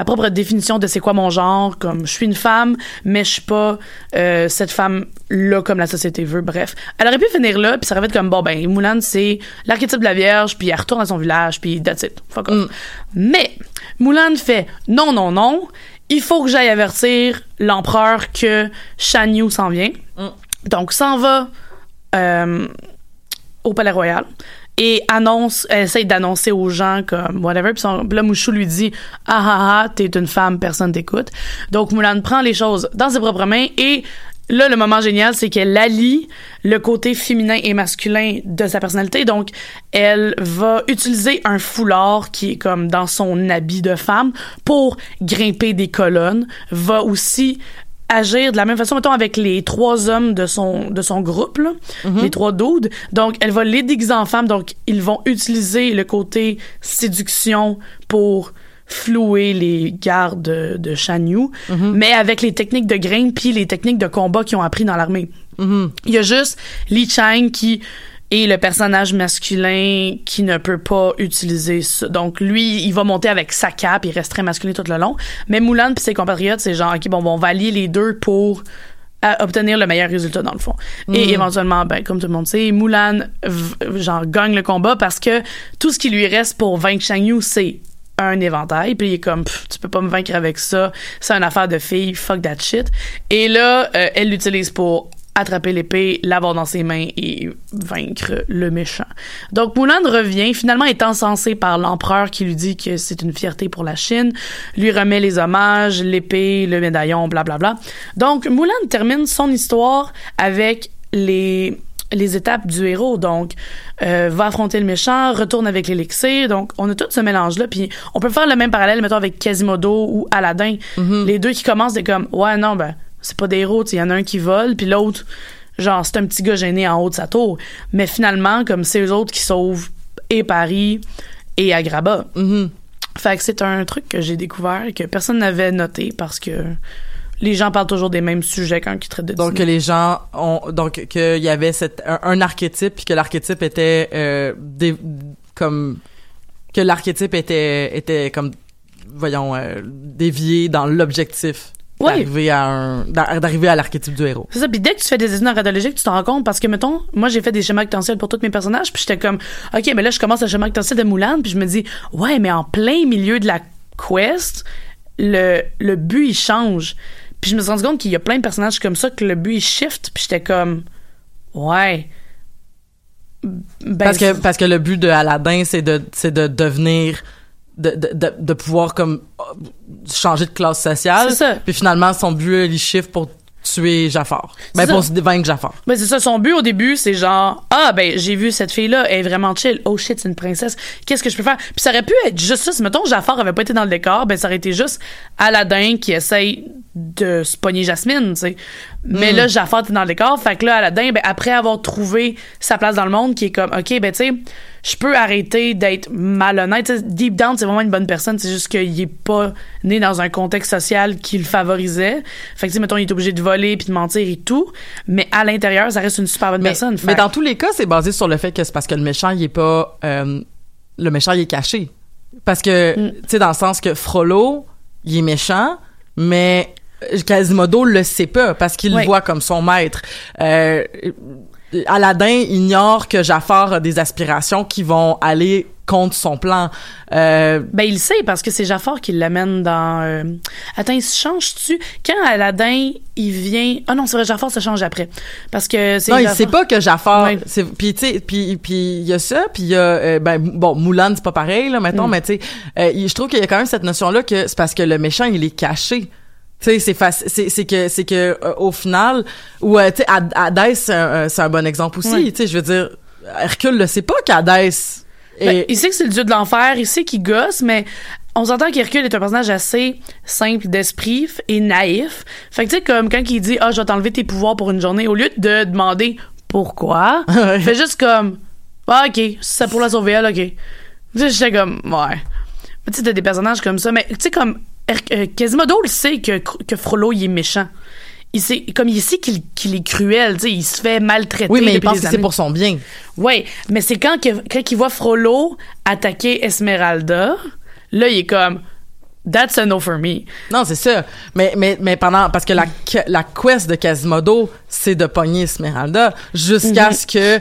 ma propre définition de c'est quoi mon genre. Comme, je suis une femme, mais je suis pas euh, cette femme-là comme la société veut. Bref. Elle aurait pu finir là, puis ça aurait fait comme, bon, ben, Moulin, c'est l'archétype de la Vierge, puis elle retourne à son village, puis that's it. Fuck off. Mais, Moulin fait, non, non, non, il faut que j'aille avertir l'empereur que Shan Yu s'en vient. Donc, s'en va euh, au Palais Royal et annonce, essaye d'annoncer aux gens comme whatever. Puis, son, Mouchou lui dit Ah ah ah, t'es une femme, personne t'écoute. Donc, Moulin prend les choses dans ses propres mains et là, le moment génial, c'est qu'elle allie le côté féminin et masculin de sa personnalité. Donc, elle va utiliser un foulard qui est comme dans son habit de femme pour grimper des colonnes. Va aussi agir de la même façon, mettons, avec les trois hommes de son, de son groupe, là, les trois dudes. Donc, elle va les déguiser en femmes. Donc, ils vont utiliser le côté séduction pour flouer les gardes de, de Shan Yu, mais avec les techniques de grain puis les techniques de combat qu'ils ont appris dans l'armée. Il y a juste Li Chang qui est le personnage masculin qui ne peut pas utiliser ça. Donc lui, il va monter avec sa cape, il reste très masculin tout le long. Mais Mulan puis ses compatriotes, c'est genre OK, bon, on va allier les deux pour euh, obtenir le meilleur résultat dans le fond. Et éventuellement, ben comme tout le monde sait, Mulan genre gagne le combat parce que tout ce qui lui reste pour vaincre Shang Yu, c'est un éventail puis il est comme tu peux pas me vaincre avec ça c'est une affaire de fille fuck that shit et là euh, elle l'utilise pour attraper l'épée, l'avoir dans ses mains et vaincre le méchant. Donc Mulan revient, finalement est encensé par l'empereur qui lui dit que c'est une fierté pour la Chine, lui remet les hommages, l'épée, le médaillon, blablabla. Donc Mulan termine son histoire avec les les étapes du héros. Donc euh, va affronter le méchant retourne avec l'élixir. Donc on a tout ce mélange là puis on peut faire le même parallèle mettons avec Quasimodo ou Aladdin. Les deux qui commencent de comme ouais non ben c'est pas des héros il y en a un qui vole puis l'autre genre c'est un petit gars gêné en haut de sa tour. Mais finalement comme c'est eux autres qui sauvent et Paris et Agrabah. Fait que c'est un truc que j'ai découvert et que personne n'avait noté parce que les gens parlent toujours des mêmes sujets quand ils traitent de Donc que les gens ont donc qu'il y avait cette un, un archétype puis que l'archétype était euh, dé- comme que l'archétype était était comme voyons euh, dévié dans l'objectif Oui. d'arriver à un d'a- d'arriver à l'archétype du héros. C'est ça. Puis dès que tu fais des études en radiologique, tu t'en rends compte parce que, mettons, moi, j'ai fait des schémas rectangulaires pour tous mes personnages, puis j'étais comme, OK, mais là, je commence le schéma rectangulaire de Moulin, puis je me dis, ouais, mais en plein milieu de la quest, le, le but, il change. Puis je me suis rendu compte qu'il y a plein de personnages comme ça que le but, il shift, puis j'étais comme, ouais. Ben, parce que parce que le but de Aladdin c'est de c'est de devenir de, de, de, pouvoir comme euh, changer de classe sociale. C'est ça. Puis finalement son but il chiffre pour tuer Jafar. Ben pour se vaincre Jafar. Ben c'est ça, son but au début, c'est genre ah ben j'ai vu cette fille là, elle est vraiment chill. Oh shit, c'est une princesse. Qu'est-ce que je peux faire? Puis ça aurait pu être juste ça. Si mettons Jafar avait pas été dans le décor, ben ça aurait été juste Aladdin qui essaye de se pogner Jasmine, tu sais. Mais là Jafar était dans le décor, fait que là Aladdin ben après avoir trouvé sa place dans le monde qui est comme OK, ben tu sais, je peux arrêter d'être malhonnête. Deep down, c'est vraiment une bonne personne, c'est juste qu'il est pas né dans un contexte social qui le favorisait. Fait que tu sais mettons il est obligé de voler puis de mentir et tout, mais à l'intérieur, ça reste une super bonne Mais, personne. mais dans tous les cas, c'est basé sur le fait que c'est parce que le méchant, il est pas. euh, le méchant, il est caché. Parce que, Mm. tu sais, dans le sens que Frollo, il est méchant, mais Quasimodo le sait pas parce qu'il Oui. le voit comme son maître. Euh, Aladdin ignore que Jafar a des aspirations qui vont aller contre son plan. Euh, Ben, il sait parce que c'est Jafar qui l'amène dans. euh, Attends, il se change-tu? Quand Aladdin, il vient. Ah non, c'est vrai, Jafar se change après. Parce que c'est. non, il Jafar- sait pas que Jafar. Ouais. Puis tu sais, puis puis il y a ça, puis il y a euh, ben bon Moulin c'est pas pareil là mettons, Mm. mais tu sais, euh, il- je trouve qu'il y a quand même cette notion là que c'est parce que le méchant il est caché. Tu sais, c'est faci- c'est c'est que c'est que euh, au final ou euh, tu sais c'est un, euh, c'est un bon exemple aussi. Tu sais, je veux dire Hercule le sait pas qu'Hadès Ben, il sait que c'est le dieu de l'enfer, il sait qu'il gosse, mais on s'entend qu'Hercule est un personnage assez simple d'esprit et naïf. Fait que tu sais, comme quand il dit « Ah, je vais t'enlever tes pouvoirs pour une journée », au lieu de demander « Pourquoi? » il fait juste comme « Ah, OK, si c'est pour la sauver, elle, OK. » Tu sais, j'étais comme « Ouais. » Mais tu sais, t'as des personnages comme ça, mais tu sais, comme Quasimodo, il sait que, que Frollo, il est méchant. Il sait, comme il sait qu'il est cruel, il se fait maltraiter Oui, mais il pense que c'est pour son bien. Oui, mais c'est quand, que, quand il voit Frollo attaquer Esmeralda, là, il est comme That's a no for me. Non, c'est ça. Mais, mais, mais pendant, parce que la, la quest de Quasimodo, c'est de pogner Esmeralda jusqu'à Mhm. ce que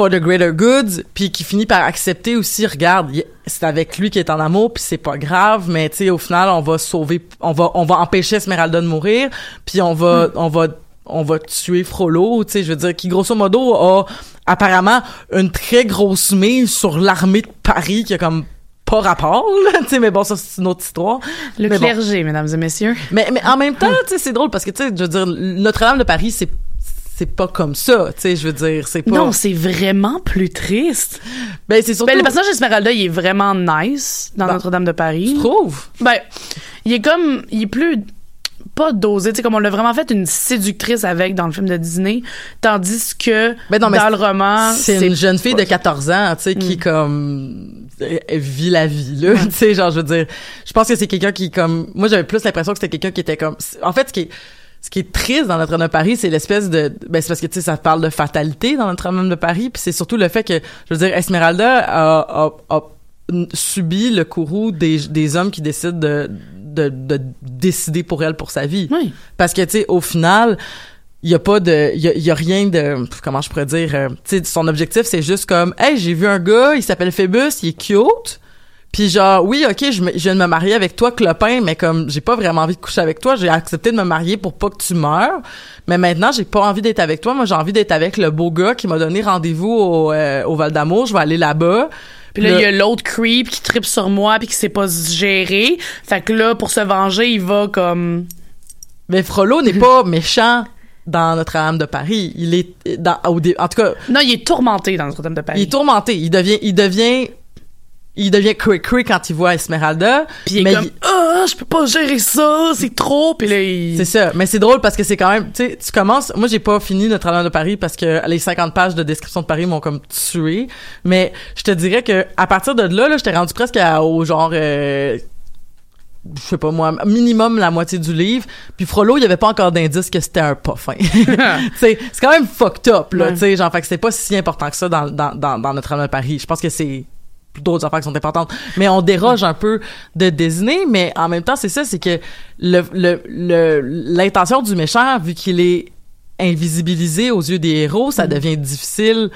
for the greater goods, puis qu'il finit par accepter aussi, regarde, c'est avec lui qui est en amour, puis c'est pas grave, mais tu sais, au final, on va sauver, on va, on va empêcher Esmeralda de mourir, puis on va, Mhm. on va, on va tuer Frollo, tu sais, je veux dire, qui grosso modo a apparemment une très grosse mise sur l'armée de Paris qui a comme pas rapport, tu sais, mais bon, ça, c'est une autre histoire. Le Mais bon. clergé, mesdames et messieurs. Mais, mais en même temps, tu sais, c'est drôle parce que, tu sais, je veux dire, Notre-Dame de Paris, c'est c'est pas comme ça, tu sais, je veux dire, c'est pas... Non, c'est vraiment plus triste. ben, c'est surtout... Ben, le personnage d'Esmeralda, il est vraiment nice dans Ben, Notre-Dame de Paris. Tu trouves? Ben, il est comme, il est plus pas dosé, tu sais, comme on l'a vraiment fait une séductrice avec dans le film de Disney, tandis que Ben non, mais dans le roman, C'est une jeune fille de 14 ans, tu sais, qui, Mm. comme, vit la vie, là, tu sais, genre, je veux dire, je pense que c'est quelqu'un qui, comme... Moi, j'avais plus l'impression que c'était quelqu'un qui était comme... En fait, ce qui est... Ce qui est triste dans Notre-Dame de Paris, c'est l'espèce de, ben c'est parce que tu sais ça parle de fatalité dans Notre-Dame de Paris, puis c'est surtout le fait que, je veux dire, Esmeralda a, a, a subi le courroux des, des hommes qui décident de, de, de décider pour elle pour sa vie. Oui. Parce que, tu sais, au final, il y a pas de, il y a, y a rien de, comment je pourrais dire, euh, tu sais, son objectif, c'est juste comme, hey, j'ai vu un gars, il s'appelle Phoebus, il est cute. Puis genre, oui, ok, je, me- je viens de me marier avec toi, Clopin, mais comme j'ai pas vraiment envie de coucher avec toi, j'ai accepté de me marier pour pas que tu meurs. Mais maintenant, j'ai pas envie d'être avec toi. Moi, j'ai envie d'être avec le beau gars qui m'a donné rendez-vous au, euh, au Val d'Amour. Je vais aller là-bas. Puis là, Le- il y a l'autre creep qui tripe sur moi puis qui sait pas se gérer. Fait que là, pour se venger, il va comme... Mais Frollo n'est pas méchant dans Notre-Dame de Paris. Il est dans, au en tout cas, Non, il est tourmenté dans Notre-Dame de Paris. Il est tourmenté. Il devient, il devient, il devient cray cray quand il voit Esmeralda. Puis il est mais comme ah je peux pas gérer ça c'est trop puis là il C'est ça. Mais c'est drôle parce que c'est quand même, tu sais, tu commences, moi j'ai pas fini Notre-Dame de Paris parce que les 50 pages de description de Paris m'ont comme tué. Mais je te dirais que à partir de là, là, j'étais rendu presque à- au genre, euh, je sais pas moi, minimum la moitié du livre. Puis Frollo, il y avait pas encore d'indice que c'était un pas fin. C'est quand même fucked up, là, Ouais. tu sais, genre, fait que c'était pas si important que ça dans, dans, dans, de Paris. Je pense que c'est d'autres affaires qui sont importantes. Mais on déroge un peu de Disney, mais en même temps, c'est ça, c'est que le, le, le, l'intention du méchant, vu qu'il est invisibilisé aux yeux des héros, ça devient difficile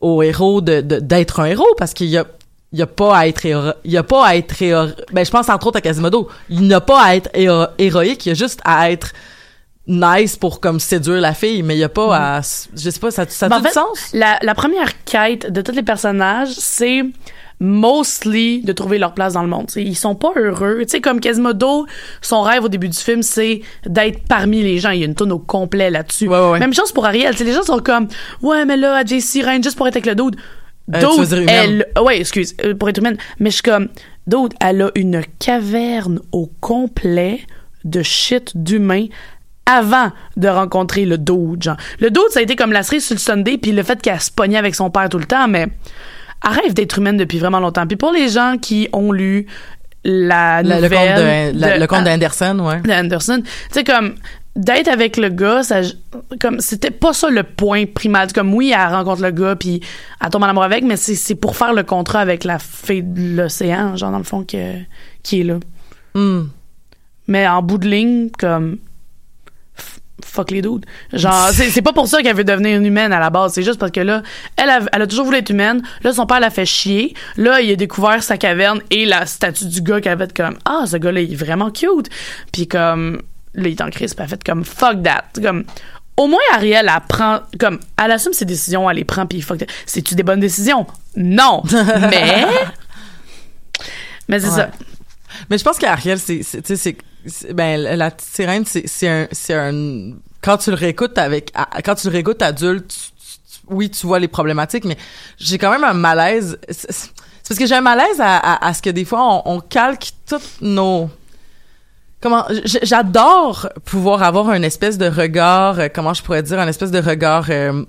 aux héros de, de- d'être un héros parce qu'il y a il y a pas à être héro- il y a pas à être héro- ben je pense entre autres à Quasimodo. Il n'a pas à être héro- héroïque il y a juste à être nice pour comme séduire la fille mais il y a pas à s- je sais pas ça ça Ben, a en du fait, sens? La, la première quête de tous les personnages, c'est mostly de trouver leur place dans le monde. T'sais, ils sont pas heureux. Tu sais, comme Quasimodo, son rêve au début du film, c'est d'être parmi les gens. Il y a une tonne au complet là-dessus. Ouais, ouais, ouais. Même chose pour Ariel. T'sais, les gens sont comme, ouais, mais là, JC Sirène, juste pour être avec le dude. Euh, dire humaine. elle, ouais, excuse, euh, pour être humaine. Mais je suis comme, dude, elle a une caverne au complet de shit d'humains avant de rencontrer le dude, genre. Le dude, ça a été comme la cerise sur le Sunday, puis le fait qu'elle se pognait avec son père tout le temps, mais rêve d'être humaine depuis vraiment longtemps. Puis pour les gens qui ont lu la Le- conte de, la- de- le conte d'Anderson ouais de Anderson, tu sais comme d'être avec le gars, ça comme c'était pas ça le point primal. Comme oui, elle rencontre le gars puis elle tombe en amour avec, mais c'est c'est pour faire le contrat avec la fée de l'océan, genre dans le fond que qui est là. Hmm. Mais en bout de ligne, comme fuck les dudes. Genre, c'est pas pour ça qu'elle veut devenir une humaine à la base. C'est juste parce que là, elle a, elle a toujours voulu être humaine. Là, son père l'a fait chier. Là, il a découvert sa caverne et la statue du gars qu'elle a fait comme, ah, ce gars-là, il est vraiment cute. Puis comme, là, il est en crise. Puis elle a fait comme, fuck that. Comme, au moins, Ariel, elle prend, comme, elle assume ses décisions, elle les prend, puis fuck that. C'est-tu des bonnes décisions? Non. Mais, mais c'est Ouais. ça. Mais je pense qu'Ariel, c'est, ben, la sirène, c'est, c'est un, c'est un, quand tu le réécoutes avec, quand tu le réécoutes adulte, oui, tu vois les problématiques, mais j'ai quand même un malaise. C'est, c'est parce que j'ai un malaise à, à, à ce que des fois, on, on calque toutes nos, comment j'adore pouvoir avoir un espèce de regard euh, comment je pourrais dire un espèce de regard euh,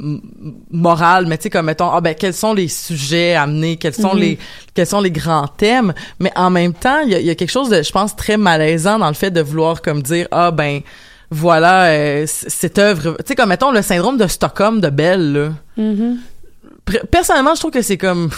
moral mais tu sais comme mettons ah ben quels sont les sujets amenés quels sont Mhm. les quels sont les grands thèmes mais en même temps il y a, y a quelque chose de je pense très malaisant dans le fait de vouloir comme dire ah ben voilà euh, cette œuvre tu sais comme mettons le syndrome de Stockholm de Belle là. Pr- personnellement je trouve que c'est comme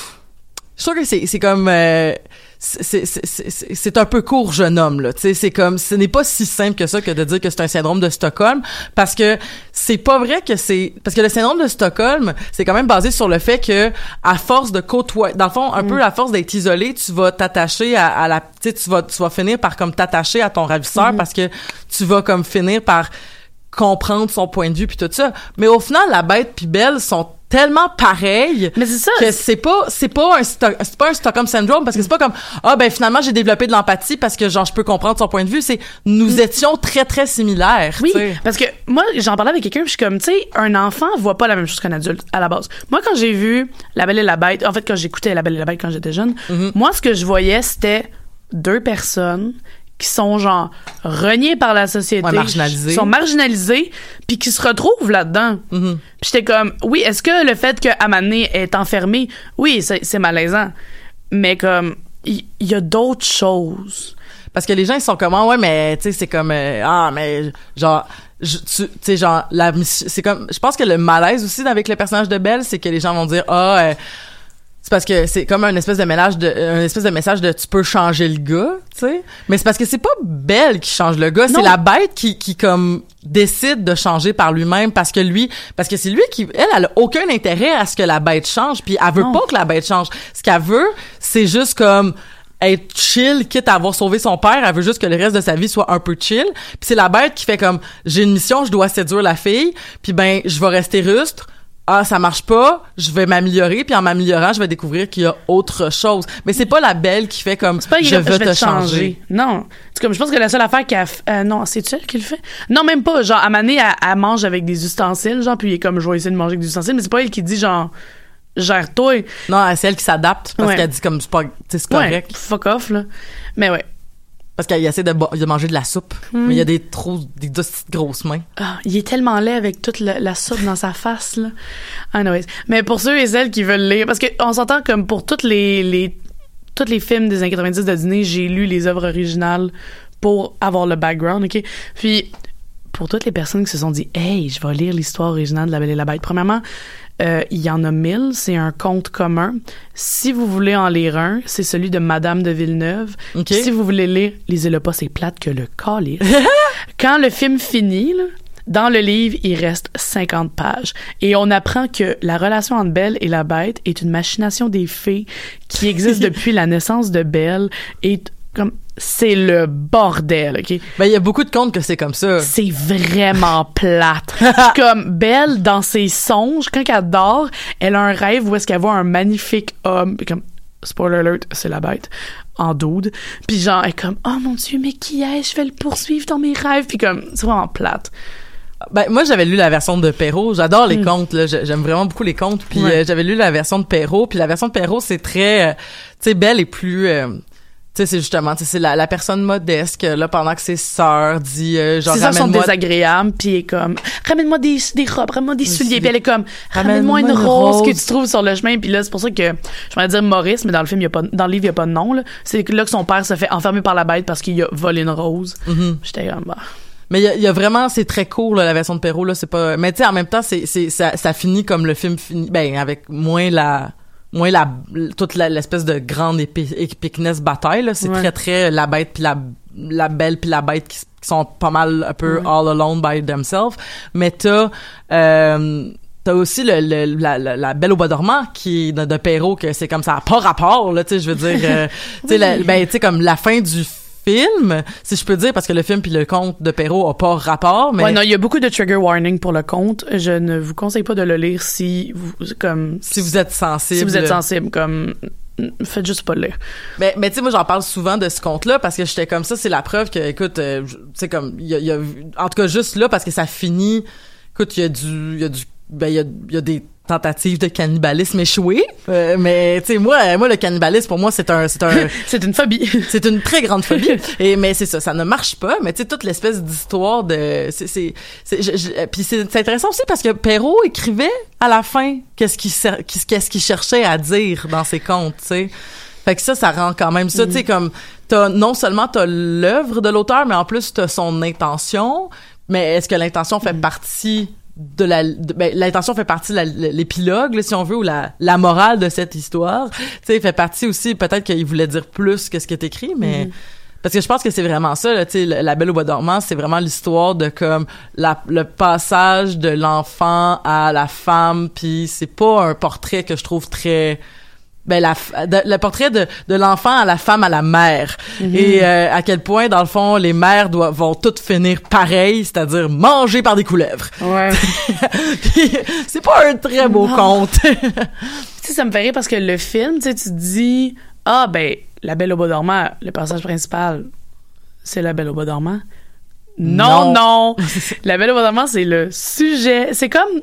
je trouve que c'est c'est comme euh, c'est un peu court jeune homme là tu sais. C'est comme ce n'est pas si simple que ça que de dire que c'est un syndrome de Stockholm parce que c'est pas vrai que c'est parce que le syndrome de Stockholm c'est quand même basé sur le fait que à force de côtoyer dans le fond un peu à force d'être isolé tu vas t'attacher à, à la tu tu vas tu vas finir par comme t'attacher à ton ravisseur parce que tu vas comme finir par comprendre son point de vue puis tout ça. Mais au final la bête puis Belle sont tellement pareilles Mais c'est ça. que c'est pas c'est pas un Sto- c'est pas un Stockholm syndrome parce que c'est pas comme ah ben finalement j'ai développé de l'empathie parce que genre je peux comprendre son point de vue c'est nous étions très très similaires Mm. Oui, parce que moi, j'en parlais avec quelqu'un, je suis comme, tu sais, un enfant voit pas la même chose qu'un adulte à la base. Moi, quand j'ai vu La Belle et la Bête, en fait, quand j'écoutais La Belle et la Bête quand j'étais jeune, Mm-hmm. moi, ce que je voyais, c'était deux personnes qui sont genre reniées par la société, Ouais, marginalisées. sont marginalisées, puis qui se retrouvent là-dedans. Mhm. Puis j'étais comme, oui, est-ce que le fait que Amané est enfermée, oui, c'est malaisant, mais comme, il y, a d'autres choses. parce que les gens ils sont comme Ah, ouais mais tu sais c'est comme euh, ah mais genre je- tu sais genre la c'est comme je pense que le malaise aussi avec le personnage de Belle c'est que les gens vont dire ah euh, c'est parce que c'est comme un espèce de mélange de un espèce de message de tu peux changer le gars, tu sais. Mais c'est parce que c'est pas Belle qui change le gars, c'est la bête qui qui comme décide de changer par lui-même parce que lui parce que c'est lui qui elle elle a aucun intérêt à ce que la bête change puis elle veut Non. pas que la bête change. Ce qu'elle veut, c'est juste comme être chill, quitte à avoir sauvé son père, elle veut juste que le reste de sa vie soit un peu chill. Puis c'est la bête qui fait comme j'ai une mission, je dois séduire la fille, puis ben je vais rester rustre. Ah, ça marche pas, je vais m'améliorer, puis en m'améliorant, je vais découvrir qu'il y a autre chose. Mais c'est pas la belle qui fait comme pas je je veux vais te changer. Non. C'est comme, je pense que la seule affaire qu'elle euh, non, c'est elle qui le fait? Non, même pas. Genre, à Mané, elle, elle mange avec des ustensiles, genre, puis il est comme, je vais essayer de manger avec des ustensiles, mais c'est pas elle qui dit, genre, gère-toi. Non, c'est elle qui s'adapte parce Ouais. qu'elle dit comme c'est pas c'est Ouais, correct fuck off, là. Mais ouais. Parce qu'elle essaie de, de manger de la soupe, Hmm. mais il y a des trop des petites grosses mains. Ah, il est tellement laid avec toute la, la soupe dans sa face, là. Anyways. Mais pour ceux et celles qui veulent lire, parce qu'on s'entend comme pour toutes les, les, tous les films des années 90 de Disney, j'ai lu les œuvres originales pour avoir le background, OK? Puis, pour toutes les personnes qui se sont dit, hey, je vais lire l'histoire originale de La Belle et la Bête. Premièrement, euh, il y en a mille, c'est un conte commun. Si vous voulez en lire un, c'est celui de Madame de Villeneuve. Si vous voulez lire, lisez-le pas, c'est plate que le calice. Quand le film finit, là, dans le livre, il reste 50 pages. Et on apprend que la relation entre Belle et la bête est une machination des fées qui existe depuis la naissance de Belle. Et comme, c'est le bordel, OK? Ben il y a beaucoup de contes que c'est comme ça. C'est vraiment plate. comme Belle, dans ses songes, quand elle dort, elle a un rêve où est-ce qu'elle voit un magnifique homme, puis comme, spoiler alert, c'est la bête, en doude. Puis genre, elle est comme, oh mon dieu, mais qui est-ce? Je vais le poursuivre dans mes rêves. Puis comme, c'est vraiment plate. Ben moi j'avais lu la version de Perrault, j'adore les contes là, J'ai- j'aime vraiment beaucoup les contes puis. Ouais. euh, j'avais lu la version de Perrault, puis la version de Perrault c'est très euh, tu sais Belle est plus euh, sais c'est justement tu sais c'est la, la personne modeste que là pendant que ses sœurs dit euh, genre Ses sœurs sont désagréables, puis elle est comme, ramène-moi des, des robes, ramène-moi des souliers. Puis elle est comme, ramène-moi une, rose, que tu trouves sur le chemin. Puis là, c'est pour ça que, je vais dire Maurice, mais dans le film, il y a pas, dans le livre, il y a pas de nom, là. C'est que là que son père se fait enfermer par la bête parce qu'il a volé une rose. Mhm. J'étais comme, bah. Mais il y y a vraiment c'est très court là, la version de Perrault là, c'est pas mais tu sais en même temps c'est c'est ça, ça finit comme le film finit ben avec moins la moins la toute l'espèce de grande épi- épicness bataille c'est Ouais. très très la bête puis la la belle puis la bête qui, qui sont pas mal un peu all alone by themselves. Mais t'as euh, T'as aussi le, le- la, la, la Belle au bois dormant qui de, de Perrault que c'est comme ça pas rapport là, tu sais, je veux dire, euh, tu sais, ben tu sais comme la fin du film, si je peux dire, parce que le film puis le conte de Perrault a pas rapport, mais Ouais, non, il y a beaucoup de trigger warning pour le conte. Je ne vous conseille pas de le lire si vous, comme, si vous êtes sensible, si vous êtes sensible, comme, faites juste pas le lire. Mais, mais tu sais, moi, j'en parle souvent de ce conte-là parce que j'étais comme ça, c'est la preuve que, écoute, euh, tu sais, comme, il y a, il y a- en tout cas, juste là, parce que ça finit, écoute, il y a du, il y a du, ben, il y a, il y a des tentatives de cannibalisme échouées, Euh, mais tu sais, moi, moi, le cannibalisme, pour moi, c'est un, c'est un, C'est une phobie. c'est une très grande phobie. Et mais c'est ça, ça ne marche pas. Mais tu sais toute l'espèce d'histoire de, c'est, c'est, puis c'est, intéressant aussi parce que Perrault écrivait à la fin qu'est-ce qu'il, qu'est-ce qu'il cherchait à dire dans ses contes, tu sais. Fait que ça, ça rend quand même ça, tu sais, comme t'as non seulement t'as l'œuvre de l'auteur, mais en plus t'as son intention. Mais est-ce que l'intention fait partie de la de- ben, l'intention fait partie de l'épilogue si on veut ou la la morale de cette histoire. Tu sais fait partie aussi peut-être qu'il voulait dire plus que ce qui est écrit mais parce que je pense que c'est vraiment ça tu sais la belle au bois dormant c'est vraiment l'histoire de comme la, le passage de l'enfant à la femme puis c'est pas un portrait que je trouve très ben la de- le portrait de, de l'enfant à la femme à la mère et euh, à quel point dans le fond les mères doivent vont toutes finir pareil c'est-à-dire mangées par des couleuvres Ouais. C'est pas un très beau Non. conte tu sais, ça me fait rire parce que le film, tu tu dis, ah, ben, La Belle au Bois dormant, le personnage principal, c'est La Belle au Bois dormant. Non, non. La Belle au Bois c'est le sujet. C'est comme,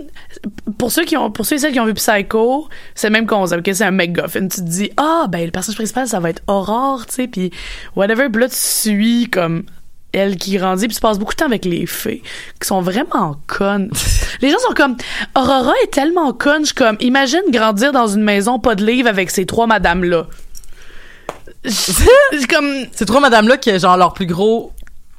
pour ceux qui ont, pour ceux et celles qui ont vu Psycho, c'est le même concept, que c'est un MacGuffin. Tu te dis, ah, ben, le personnage principal, ça va être Aurore, tu sais, puis whatever. Puis là, tu suis comme elle qui grandit, puis tu passes beaucoup de temps avec les fées, qui sont vraiment connes. les gens sont comme, Aurora est tellement conne, je suis comme, imagine grandir dans une maison pas de livres avec ces trois madames-là. Je je- comme, c'est trois madame là qui genre leur plus gros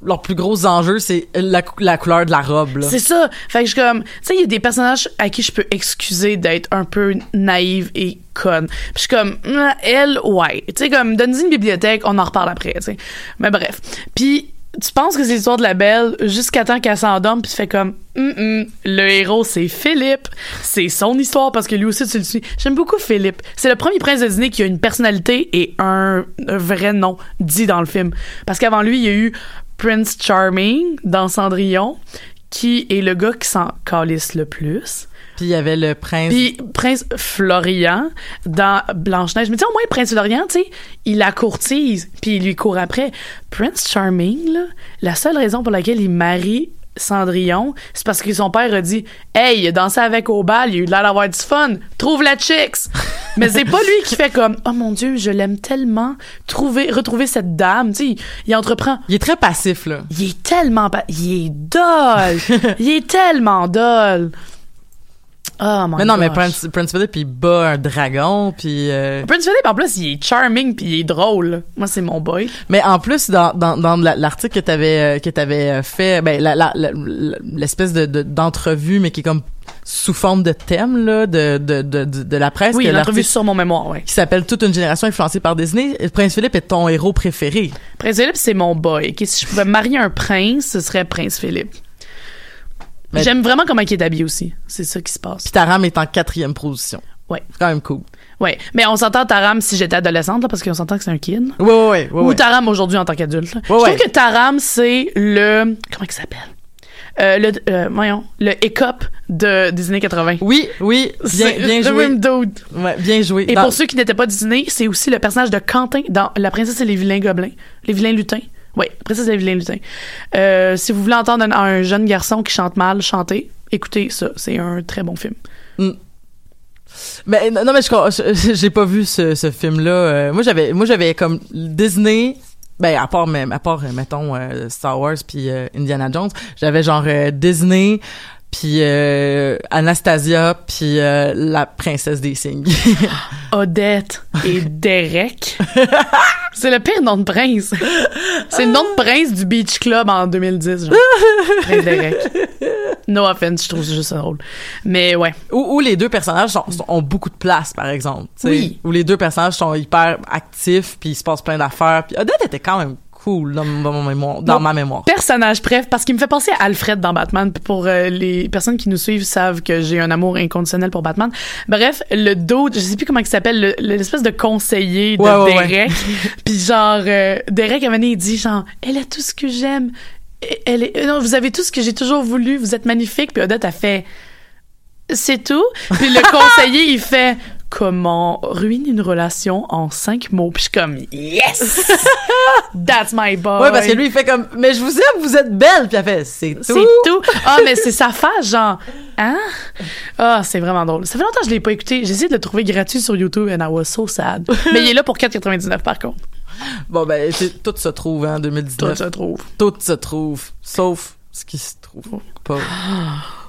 leur plus gros enjeu c'est la, cou- la couleur de la robe. C'est ça. Fait que je comme, tu sais, il y a des personnages à qui je peux excuser d'être un peu naïve et conne. Puis je suis comme, Ah, elle, ouais. Tu sais, comme, donne-y une bibliothèque, on en reparle après. Mais bref. Puis, tu penses que c'est l'histoire de la belle jusqu'à temps qu'elle s'endorme puis tu fais comme le héros c'est Philippe c'est son histoire parce que lui aussi tu le suis j'aime beaucoup Philippe c'est le premier prince de Disney qui a une personnalité et un vrai nom dit dans le film parce qu'avant lui il y a eu Prince Charming dans Cendrillon qui est le gars qui s'en calisse le plus Puis il y avait le prince puis Prince Florian dans Blanche-Neige. Mais tu sais, au moins, Prince Florian, tu sais, il la courtise, puis il lui court après. Prince Charming, là, la seule raison pour laquelle il marie Cendrillon, c'est parce que son père a dit Hey, il a dansé avec au bal, il a eu l'air d'avoir du fun, trouve la chicks! Mais c'est pas lui qui fait comme Oh mon Dieu, je l'aime tellement, trouver, retrouver cette dame, tu sais, il, entreprend. il est très passif là. Il est tellement. pa- Il est dole! il est tellement dole! Oh mon mais non mais. Prince Prince Philip il bat un dragon puis euh, Prince Philip, en plus, il est charming puis il est drôle. Moi, c'est mon boy. Mais en plus, dans, dans, dans la- l'article que t'avais euh, que t'avais euh, fait, ben l'espèce de, de- d'entrevue, mais qui est comme sous forme de thème là, de de de, de, la presse, Oui, l'entrevue sur mon mémoire, ouais. qui s'appelle Toute une génération influencée par Disney. Prince Philip est ton héros préféré. Prince Philip, c'est mon boy. Si je pouvais marier un prince, ce serait Prince Philip. Mais- J'aime vraiment comment il est habillé aussi. C'est ça qui se passe. Puis Taram est en quatrième position. Ouais. C'est quand même cool. Ouais. Mais on s'entend Taram si j'étais adolescente, là, parce qu'on s'entend que c'est un kid. Ouais ouais ouais. ouais, Ou ouais. Taram aujourd'hui en tant qu'adulte. Ouais, je ouais. trouve que Taram, c'est le. Comment il s'appelle? Euh, le, euh, voyons, le écope de des années 80. Oui, oui, bien, bien joué. même. Ouais, bien joué. Et Dans- pour ceux qui n'étaient pas Disney, c'est aussi le personnage de Quentin dans La princesse et les vilains gobelins. Les vilains lutins. Oui, et les vilains lutins. Euh, si vous voulez entendre un, un jeune garçon qui chante mal chanter, écoutez ça. C'est un très bon film. Mais non, mais je j'ai pas vu ce, ce film là. moi j'avais moi j'avais comme Disney ben à part à part euh, mettons euh, Star Wars puis euh, Indiana Jones, j'avais genre euh, Disney puis euh, Anastasia puis euh, la princesse des signes. Odette et Derek. c'est le pire nom de prince. C'est le nom de prince du Beach Club en 2010. Genre. Prince Derek. No offense, je trouve juste ça drôle. Mais ouais. où, où les deux personnages sont- sont- ont beaucoup de place par exemple. Oui. Où les deux personnages sont hyper actifs puis il se passe plein d'affaires puis Odette était quand même cool dans, dans mon mémoire, dans ma mémoire. Personnage bref parce qu'il me fait penser à Alfred dans Batman. Pour euh, les personnes qui nous suivent savent que j'ai un amour inconditionnel pour Batman. Bref, le dude, je sais plus comment il s'appelle, le- l'espèce de conseiller de Ouais, ouais, ouais. Derek. Puis genre, euh, Derek à un moment donné, il dit genre, elle a tout ce que j'aime. Elle est, euh, non, vous avez tout ce que j'ai toujours voulu. Vous êtes magnifique. Puis Odette a fait, c'est tout. Puis le conseiller, il fait comment ruiner une relation en cinq mots. Puis je suis comme yes, that's my boy. Ouais, parce que lui, il fait comme, mais je vous aime, vous êtes belle. Puis elle fait, c'est tout. c'est tout. Ah, mais c'est sa face, genre, hein? Ah, c'est vraiment drôle. Ça fait longtemps que je l'ai pas écouté. J'ai essayé de le trouver gratuit sur YouTube and I was so sad. mais il est là pour 4,99 par contre. Bon, ben, tout se trouve, hein, en Tout 2019. se trouve. Tout se trouve, sauf ce qui se trouve pas.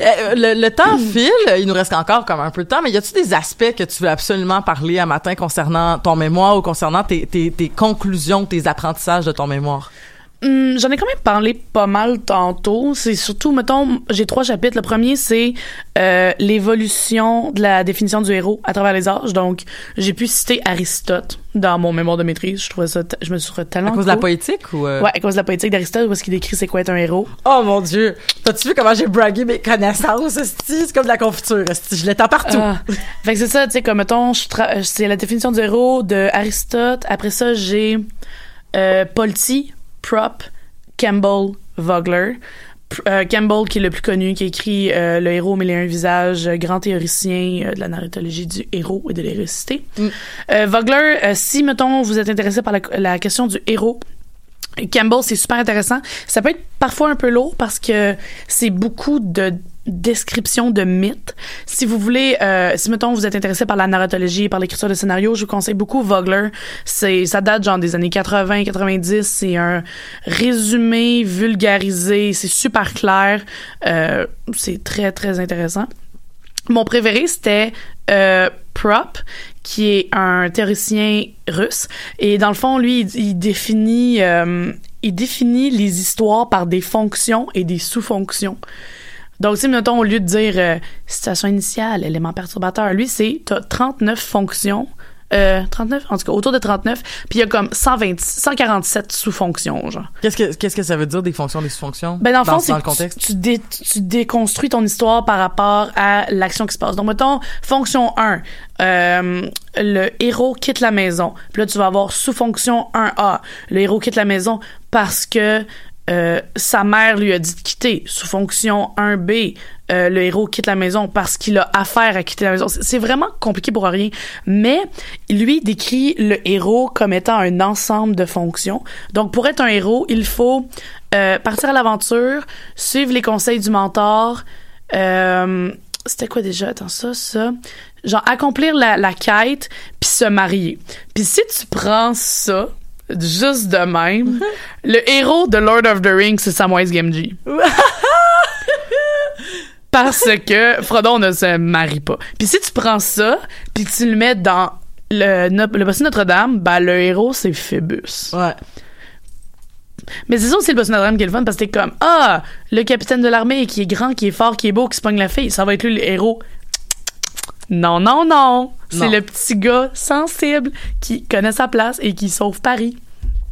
Euh, Le, le temps file, il nous reste encore comme un peu de temps, mais y a-tu des aspects que tu veux absolument parler à matin concernant ton mémoire ou concernant tes, tes, tes conclusions, tes apprentissages de ton mémoire? Hum, J'en ai quand même parlé pas mal tantôt. C'est surtout, mettons, j'ai trois chapitres. Le premier, c'est euh, l'évolution de la définition du héros à travers les âges. Donc, j'ai pu citer Aristote dans mon mémoire de maîtrise. Je trouvais ça, je me suis trouvé À tellement cause de la poétique ou... euh? Ouais, à cause de la poétique d'Aristote, est-ce qu'il décrit c'est quoi être un héros. Oh mon dieu! T'as-tu vu comment j'ai bragué mes connaissances? C'est comme de la confiture. Je l'étends partout. Ah. Fait que c'est ça, tu sais, comme mettons, tra- c'est la définition du héros de Aristote. Après ça, j'ai euh, Polti, Prop, Campbell, Vogler. Euh, Campbell, qui est le plus connu, qui a écrit euh, Le héros mille et un visages, euh, grand théoricien de la narratologie du héros et de l'hérécité. Mm. Vogler, si, mettons, vous êtes intéressé par la, la question du héros, Campbell, c'est super intéressant. Ça peut être parfois un peu lourd parce que c'est beaucoup de descriptions de mythes. Si vous voulez, euh, si mettons vous êtes intéressé par la narratologie, par l'écriture de scénario, je vous conseille beaucoup Vogler. C'est, ça date genre des années 80, 90. C'est un résumé vulgarisé. C'est super clair. Euh, c'est très très intéressant. Mon préféré, c'était euh, Prop, qui est un théoricien russe. Et dans le fond, lui, il, il définit, euh, il définit les histoires par des fonctions et des sous-fonctions. Donc, si, mettons, au lieu de dire euh, situation initiale, élément perturbateur, lui, c'est t'as 39 fonctions. Euh, 39, en tout cas, autour de 39. Puis il y a comme 120, 147 sous-fonctions, genre. Qu'est-ce que, qu'est-ce que ça veut dire, des fonctions, des sous-fonctions? Ben dans le fond, c'est que tu- contexte? Tu, dé- tu déconstruis ton histoire par rapport à l'action qui se passe. Donc, mettons, fonction 1, euh, le héros quitte la maison. Puis là, tu vas avoir sous-fonction 1A. Le héros quitte la maison parce que euh, sa mère lui a dit de quitter. Sous-fonction 1B, euh, le héros quitte la maison parce qu'il a affaire à quitter la maison. C'est vraiment compliqué pour rien. Mais lui décrit le héros comme étant un ensemble de fonctions. Donc, pour être un héros, il faut euh, partir à l'aventure, suivre les conseils du mentor. C'était quoi déjà? Attends, ça, ça. Genre, accomplir la, la quête, puis se marier. Puis si tu prends ça, juste de même, le héros de Lord of the Rings, c'est Samwise Gamgee. Parce que Frodon ne se marie pas. Puis si tu prends ça, puis tu le mets dans le, le bossu Notre-Dame, ben le héros, c'est Phoebus. Ouais. Mais c'est ça aussi le boss Notre-Dame qui est le fun parce que t'es comme Ah, le capitaine de l'armée qui est grand, qui est fort, qui est beau, qui se pogne la fille, ça va être lui le héros. Non, non, non. C'est le petit gars sensible qui connaît sa place et qui sauve Paris.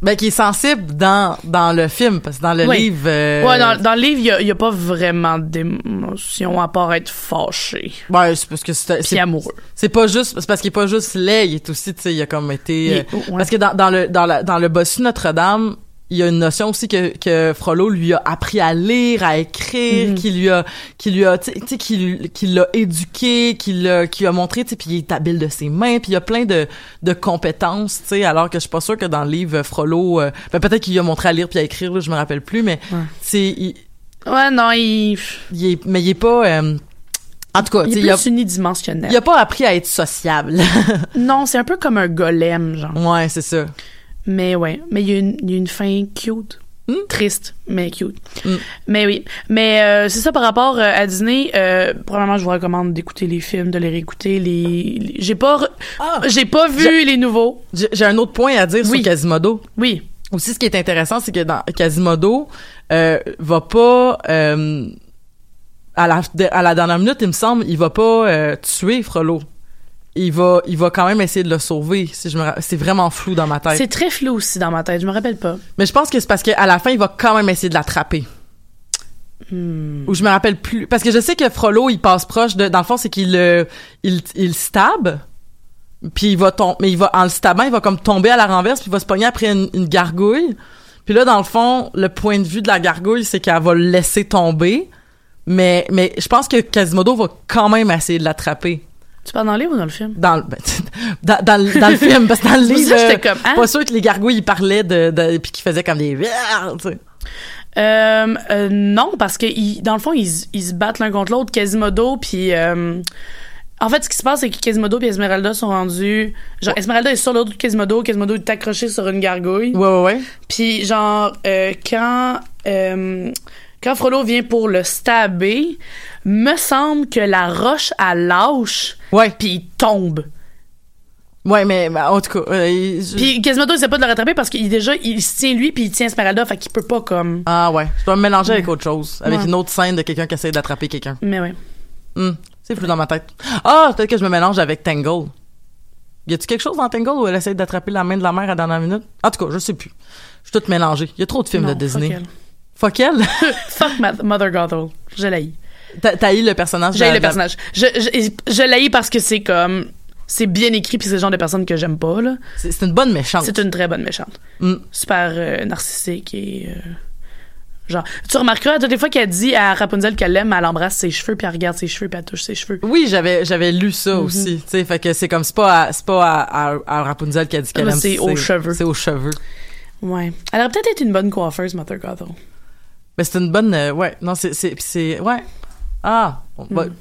Ben, qui est sensible dans, dans le film, parce que dans le Oui. livre... euh, Ouais, dans, dans le livre, il y a, a pas vraiment d'émotion à part être fâché. Ouais, c'est parce que c'est, amoureux. c'est pas juste, c'est parce qu'il est pas juste laid, il est aussi, tu sais, il a comme été, Il euh, est- ouais. parce que dans, dans le, dans la, dans le bossu Notre-Dame, il y a une notion aussi que, que Frollo lui a appris à lire, à écrire, Mhm. qui lui a, qui lui a, tu sais, qui, qui l'a éduqué, qui l'a, qui a montré, tu sais, puis il est habile de ses mains, puis il y a plein de, de compétences, tu sais, alors que je suis pas sûre que dans le livre Frollo, euh, ben peut-être qu'il lui a montré à lire puis à écrire, là, je me rappelle plus, mais Ouais. il, Ouais, non, il, il est, mais il est pas, euh, en tout cas, il est il a, plus unidimensionnel. il a pas appris à être sociable. Non, c'est un peu comme un golem, genre. ouais, c'est ça. Mais ouais, mais il y, a une- il y a une fin cute. Hmm? Triste, mais cute. Hmm. Mais oui. Mais euh, c'est ça par rapport euh, à Disney. Euh, probablement, je vous recommande d'écouter les films, de les réécouter. Les, les- j'ai pas, re- Ah! j'ai pas vu les nouveaux. J'ai un autre point à dire Oui. sur Quasimodo. Oui. Aussi, ce qui est intéressant, c'est que dans Quasimodo, euh, va pas à la à la dernière minute, il me semble, il va pas euh, tuer Frollo. Il va, il va quand même essayer de le sauver. Si je me, ra- c'est vraiment flou dans ma tête. C'est très flou aussi dans ma tête, je me rappelle pas. Mais je pense que c'est parce qu'à la fin, il va quand même essayer de l'attraper. Hmm. Ou je me rappelle plus. Parce que je sais que Frollo, il passe proche de. Dans le fond, c'est qu'il le, il, il stab. Puis il va tomber. Mais il va, en le stabant, il va comme tomber à la renverse, puis il va se pogner après une, une gargouille. Puis là, dans le fond, le point de vue de la gargouille, c'est qu'elle va le laisser tomber. Mais, mais je pense que Quasimodo va quand même essayer de l'attraper. Tu parles dans le livre ou dans le film? Dans le, ben, dans, dans, le- dans le film, parce que dans le livre, ça euh, comme, hein? pas sûr que les gargouilles, ils parlaient de, de puis qu'ils faisaient comme des... Euh, euh, non, parce que ils- dans le fond, ils, ils se battent l'un contre l'autre, Quasimodo, puis... euh, en fait, ce qui se passe, c'est que Quasimodo et Esmeralda sont rendus... Genre, Esmeralda est sur l'autre de Quasimodo, Quasimodo est accroché sur une gargouille. Ouais, ouais, ouais. Puis genre euh, quand quand Frollo vient pour le stabber, me semble que la roche elle lâche Ouais, puis il tombe. ouais, mais mais en tout cas... euh, je- Puis Quasimodo il sait pas de le rattraper parce qu'il déjà il se tient lui puis il tient Esmeralda fait qu'il peut pas comme Ah ouais, je dois me mélanger avec autre chose. Avec Ouais. une autre scène de quelqu'un qui essaie d'attraper quelqu'un. mais ouais. Hmm, c'est flou dans ma tête. Ah, peut-être que je me mélange avec Tangle. Y a-tu quelque chose dans Tangle où elle essaie d'attraper la main de la mère à la dernière minute? En tout cas, je sais plus. Je suis toute mélangée. Y a trop de films Non, de Disney. Fuck elle. Fuck ma- Mother Gothel. Je l'haïs. T'as t'as eu le personnage? J'ai la- le personnage. Je je, je parce que c'est comme c'est bien écrit puis c'est le genre de personne que j'aime pas là. C'est une bonne méchante. C'est une très bonne méchante. Mm. Super euh, narcissique et euh, genre tu remarqueras toutes les fois qu'elle dit à Rapunzel qu'elle l'aime, elle embrasse ses cheveux puis elle regarde ses cheveux puis elle touche ses cheveux. Oui, j'avais j'avais lu ça Mm-hmm. aussi. Tu sais, fait que c'est comme c'est pas à, c'est pas à, à, à Rapunzel a dit qu'elle Là, aime. c'est aux cheveux. C'est aux cheveux. Ouais. Elle aurait peut-être été une bonne coiffeuse, Mother Gothel. Mais c'est une bonne. euh, ouais, non, c'est c'est c'est ouais. Ah, on va- Mm.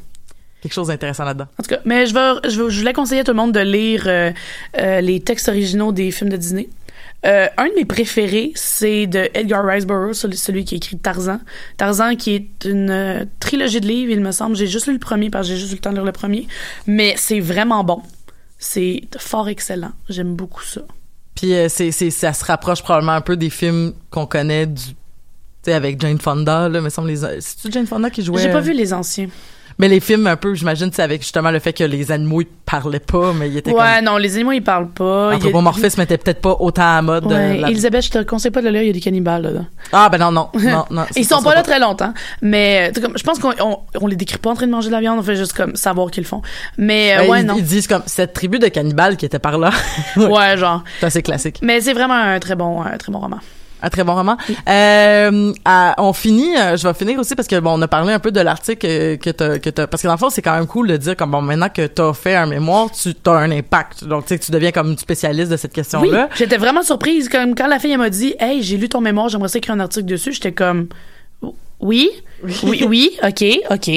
quelque chose d'intéressant là-dedans. En tout cas, mais je veux, je, veux- je voulais conseiller à tout le monde de lire euh, euh, les textes originaux des films de Disney. Euh, un de mes préférés, c'est de Edgar Rice Burroughs, celui, qui a écrit Tarzan. Tarzan, qui est une euh, trilogie de livres, il me semble. J'ai juste lu le premier parce que j'ai juste eu le temps de lire le premier. Mais c'est vraiment bon. C'est fort excellent. J'aime beaucoup ça. Puis euh, c'est c'est ça se rapproche probablement un peu des films qu'on connaît du sais avec Jane Fonda là, me semble les c'est Jane Fonda qui jouait? J'ai pas euh, vu les anciens. Mais les films un peu, j'imagine c'est avec justement le fait que les animaux ils parlaient pas mais ils étaient Ouais, non, les animaux, ils parlent pas. anthropomorphisme était peut-être pas autant à mode. euh, Ouais, là- Elisabeth, je te conseille pas de le lire, il y a des cannibales là. Ah ben non non non non. Ils sont pas là très longtemps, mais euh, comme, je pense qu'on on, on les décrit pas en train de manger de la viande, on fait juste comme savoir qu'ils le font. Mais euh, Ben, ouais, ils, non. ils disent comme cette tribu de cannibales qui était par là. Ouais. Ouais, genre. C'est assez classique. Mais c'est vraiment un très bon, un très bon roman. Un très bon roman. Euh, on finit, euh, je vais finir aussi parce que bon, on a parlé un peu de l'article que t'as, que t'as, parce que dans le fond, c'est quand même cool de dire comme bon, maintenant que t'as fait un mémoire, tu as un impact. Donc, tu sais, tu deviens comme une spécialiste de cette Oui, question-là. j'étais vraiment surprise comme quand la fille m'a dit "Hey, j'ai lu ton mémoire, j'aimerais écrire un article dessus." J'étais comme oui, oui, oui, ok, ok.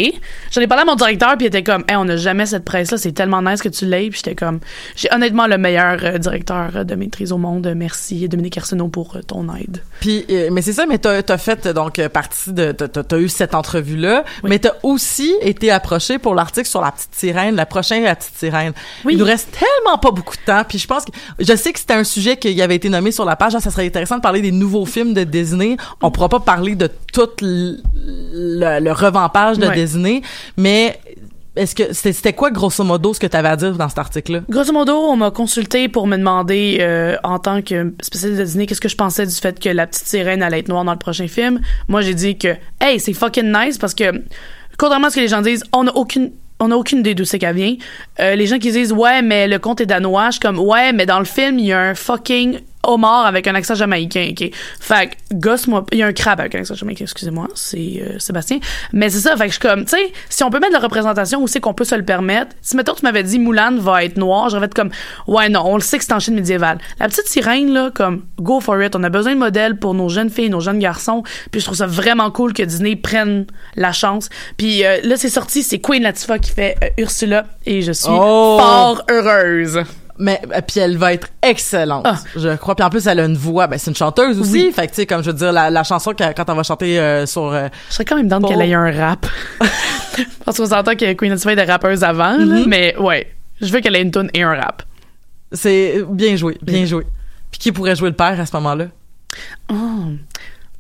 J'en ai parlé à mon directeur, puis il était comme, hey, on n'a jamais cette presse-là, c'est tellement nice que tu l'aies. Puis j'étais comme, j'ai honnêtement le meilleur euh, directeur euh, de maîtrise au monde. Merci, Dominique Arsenault, pour euh, ton aide. Puis, euh, mais c'est ça, mais t'as, t'as fait donc partie de, t'as, t'as eu cette entrevue-là, Oui. mais t'as aussi été approché pour l'article sur la petite sirène, la prochaine la petite sirène. Oui. Il nous reste tellement pas beaucoup de temps, puis je pense que je sais que c'était un sujet qui avait été nommé sur la page. Ah, ça serait intéressant de parler des nouveaux films de Disney. On pourra pas parler de tout le, le- le revampage de Ouais. Disney, mais est-ce que c'était, quoi grosso modo ce que tu avais à dire dans cet article-là? Grosso modo, on m'a consulté pour me demander, euh, en tant que spécialiste de Disney, qu'est-ce que je pensais du fait que la petite sirène allait être noire dans le prochain film. Moi, j'ai dit que, hey, c'est fucking nice parce que, contrairement à ce que les gens disent, on n'a aucune on n'a aucune idée d'où c'est qu'elle vient. Euh, les gens qui disent ouais mais le conte est danois, je suis comme ouais mais dans le film il y a un fucking homard avec un accent jamaïcain, ok? Fait que gosse-moi, il y a un crabe avec un accent jamaïcain, excusez-moi, c'est euh, Sébastien. Mais c'est ça, fait que je suis comme, tu sais, si on peut mettre de la représentation où c'est qu'on peut se le permettre. Si mettons tu m'avais dit Moulin va être noir, j'aurais fait comme ouais non, on le sait que c'est en Chine médiévale. La petite sirène là, comme go for it, on a besoin de modèles pour nos jeunes filles, nos jeunes garçons. Puis je trouve ça vraiment cool que Disney prenne la chance. Puis euh, là c'est sorti, c'est Queen Latifah qui fait euh, Ursula et je suis Oh! fort heureuse. Mais euh, puis elle va être excellente, Ah. je crois. Puis en plus, elle a une voix, ben c'est une chanteuse aussi. Oui. Fait que tu sais, comme je veux dire, la, la chanson quand elle va chanter euh, sur, euh, Je serais quand même Bon. qu'elle ait un rap. Parce qu'on s'entend que Queen Latifah était rappeuse avant, là, Mhm. mais ouais. Je veux qu'elle ait une tune et un rap. c'est bien joué, bien joué. Puis qui pourrait jouer le père à ce moment-là? Oh.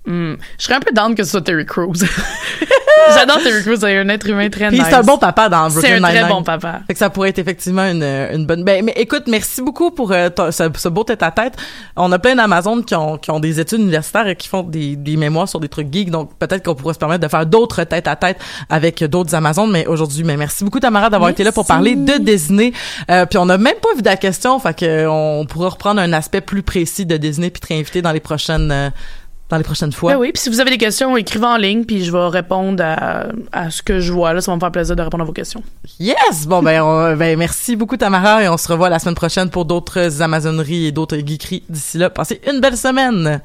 Hmm. Je serais un peu down que ce soit Terry Crews. J'adore Terry Crews, c'est un être humain très Puis nice. c'est un bon papa dans C'est Brooklyn un très Nine-Nine. bon papa. Fait que ça pourrait être effectivement une, une bonne. Ben, mais écoute, merci beaucoup pour euh, ce, ce beau tête-à-tête. On a plein d'Amazones qui ont, qui ont des études universitaires et qui font des, des mémoires sur des trucs geeks. Donc peut-être qu'on pourrait se permettre de faire d'autres tête-à-tête avec d'autres Amazones. Mais aujourd'hui, mais merci beaucoup Tamara d'avoir été là pour parler de Disney. Euh, puis on n'a même pas vu la question. Fait que euh, on pourra reprendre un aspect plus précis de Disney puis te réinviter dans les prochaines euh, dans les prochaines fois. Ben oui, puis si vous avez des questions, écrivez en ligne, puis je vais répondre à, à ce que je vois. Là, ça va me faire plaisir de répondre à vos questions. Yes! Bon, ben, on- ben, merci beaucoup, Tamara, et on se revoit la semaine prochaine pour d'autres Amazoneries et d'autres geekeries. D'ici là, passez une belle semaine!